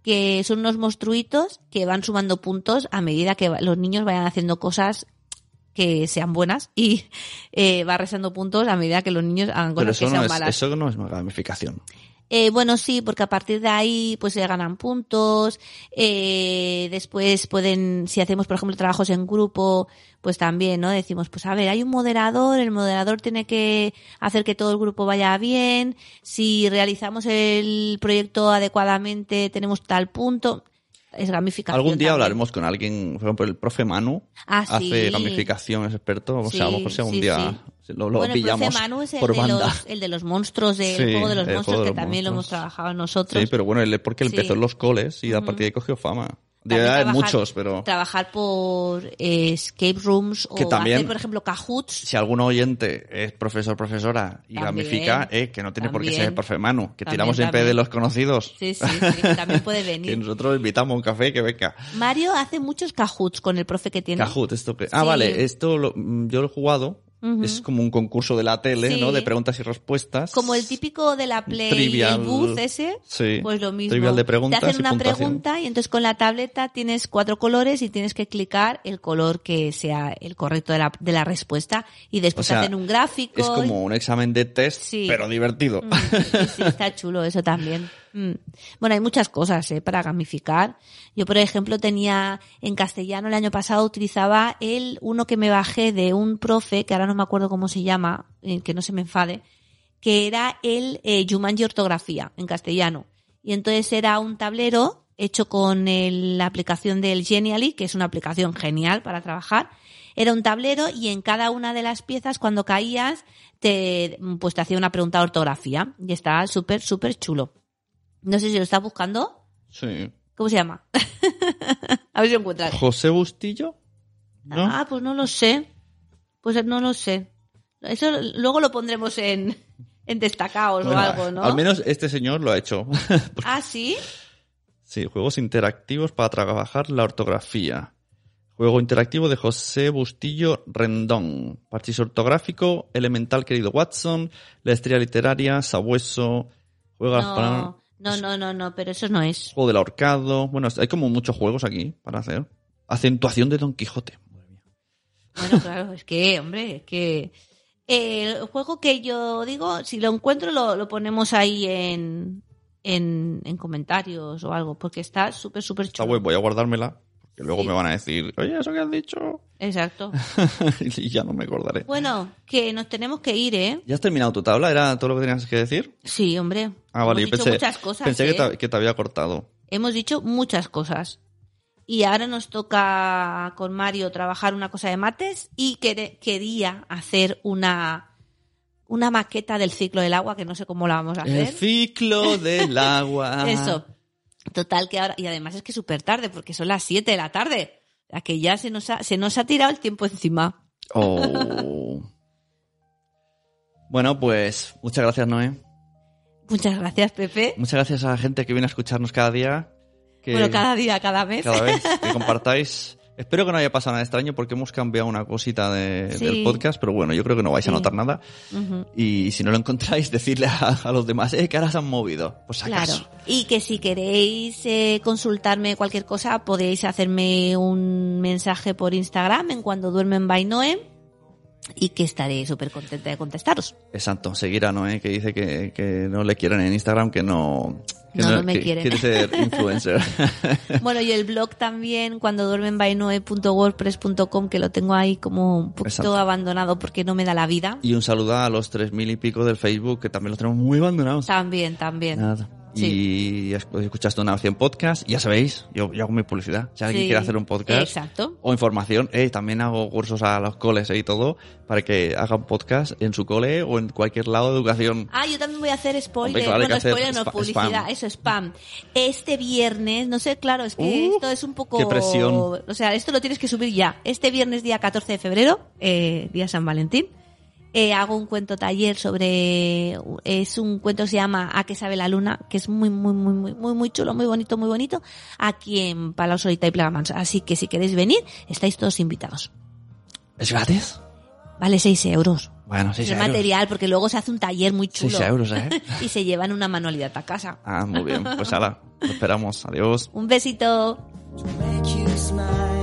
que son unos monstruitos que van sumando puntos a medida que los niños vayan haciendo cosas que sean buenas y eh, va restando puntos a medida que los niños hagan Pero cosas que no, sean es, malas. eso no es gamificación. Eh, bueno, sí, porque a partir de ahí pues se ganan puntos. Eh, después pueden, si hacemos por ejemplo trabajos en grupo, pues también, ¿no? Decimos, pues a ver, hay un moderador, el moderador tiene que hacer que todo el grupo vaya bien. Si realizamos el proyecto adecuadamente, tenemos tal punto. Es gamificación. Algún día también. hablaremos con alguien, por ejemplo, el profe Manu Ah, hace sí. gamificación, es experto, o sea, a lo mejor sea un sí, día lo, lo bueno, el pillamos profe Manu es el por de, banda. los, el de los monstruos, del Sí, juego de los el monstruos, que también lo hemos trabajado nosotros. Sí, pero bueno, él porque él Sí. empezó en los coles y a partir de ahí cogió fama. De También verdad, trabajar- muchos, pero Trabajar por eh, escape rooms Que o también- hacer, por ejemplo, Kahoots. si algún oyente es profesor profesora y gamifica, eh, que no tiene por qué ser el profe Manu, que También, tiramos siempre de los conocidos. Sí, sí, sí, que también puede que venir. nosotros invitamos a un café que venga. Mario hace muchos Kahoots con el profe que tiene. Kahoot, esto que... Ah, Sí. vale, esto lo- mm, yo lo he jugado Es como un concurso de la tele, Sí. ¿no? De preguntas y respuestas. Como el típico de la Play Trivial. el booth ese, Sí. pues lo mismo. Trivial de preguntas Te hacen y una pregunta y entonces con la tableta tienes cuatro colores y tienes que clicar el color que sea el correcto de la, de la respuesta y después O sea, te hacen un gráfico. Es como un examen de test, Sí. pero divertido. Mm, sí, sí, está chulo eso también. Mm. Bueno, hay muchas cosas ¿eh? para gamificar. Yo, por ejemplo, tenía en castellano el año pasado utilizaba el uno que me bajé de un profe, que ahora no me acuerdo cómo se llama, eh, que no se me enfade, que era el eh, Jumanji ortografía en castellano. Y entonces era un tablero hecho con el- la aplicación del Genially, que es una aplicación genial para trabajar. Era un tablero y en cada una de las piezas, cuando caías, te, pues te hacía una pregunta de ortografía. Y estaba súper, súper chulo. No sé si lo estás buscando. Sí. ¿Cómo se llama? A ver si lo encuentras. José Bustillo, ¿no? Ah, pues no lo sé. Pues no lo sé. Eso luego lo pondremos en, en destacados Bueno, o algo, ¿no? Al menos este señor lo ha hecho. Ah, sí. sí, juegos interactivos para trabajar la ortografía. Juego interactivo de José Bustillo Rendón. Parchís ortográfico, elemental querido Watson, la estrella literaria, Sabueso, juega las palabras- No, no, no, no, no, pero eso no es. juego del ahorcado. Bueno, hay como muchos juegos aquí para hacer. Acentuación de Don Quijote. Madre mía. Bueno, claro, es que, hombre, es que eh, el juego que yo digo, si lo encuentro, lo, lo ponemos ahí en, en, en comentarios o algo, porque está súper, súper chulo. web voy a guardármela. Que luego Sí. me van a decir, oye, eso que has dicho. Exacto. y ya no me acordaré. Bueno, que nos tenemos que ir, ¿eh? ¿Ya has terminado tu tabla? ¿Era todo lo que tenías que decir? Sí, hombre. Ah, vale, Hemos yo dicho pensé, muchas cosas. pensé que, ¿eh? te, que te había cortado. Hemos dicho muchas cosas. Y ahora nos toca con Mario trabajar una cosa de mates y quería hacer una, una maqueta del ciclo del agua, que no sé cómo la vamos a El hacer. ciclo del agua. Eso. Total que ahora, y además es que súper tarde, porque son las 7 de la tarde. La que ya se nos ha, se nos ha tirado el tiempo encima. Oh. Bueno, pues muchas gracias, Noé. Muchas gracias, Pepe. Muchas gracias a la gente que viene a escucharnos cada día. Que Bueno, cada día, cada mes. cada vez que compartáis. Espero que no haya pasado nada extraño porque hemos cambiado una cosita de- Sí. del podcast, pero bueno, yo creo que no vais a notar nada. Y si no lo encontráis, decirle a, a los demás, eh, que ahora se han movido. Pues acaso. Claro. Y que si queréis eh, consultarme cualquier cosa, podéis hacerme un mensaje por Instagram en cuando duermen by Noé y que estaré súper contenta de contestaros. Exacto, seguir a Noé que dice que, que no le quieren en Instagram, que no... Que No, no me que quieren. Quiere ser influencer. Bueno, y el blog también, cuando duermen by Noé.wordpress.com, que lo tengo ahí como un poquito Exacto. abandonado porque no me da la vida. y un saludo a los tres mil y pico del Facebook, que también los tenemos muy abandonados. También, también. Nada. Y es- escuchaste una opción podcast, ya sabéis, yo, yo hago mi publicidad. Si alguien Sí. quiere hacer un podcast Exacto. o información, eh, también hago cursos a los coles eh, y todo para que hagan podcast en su cole o en cualquier lado de educación. Ah, yo también voy a hacer spoiler. Claro, bueno, spoiler no, publicidad, spam. eso, spam. Este viernes, no sé, claro, es que Uh, esto es un poco... qué presión. O sea, esto lo tienes que subir ya. Este viernes, día 14 de febrero, eh, día San Valentín, eh, hago un cuento taller sobre... Es un cuento que se llama A que sabe la luna, que es muy, muy, muy, muy, muy, muy chulo, muy bonito, muy bonito, aquí en Palau Solita y Plegamans. Así que si queréis venir, estáis todos invitados. ¿Es gratis? Vale 6 euros. Bueno, 6 el euros. material, porque luego se hace un taller muy chulo. 6 euros, ¿eh? y se llevan una manualidad a casa. Ah, muy bien. Pues ala, esperamos. Adiós. Un besito. make you smile.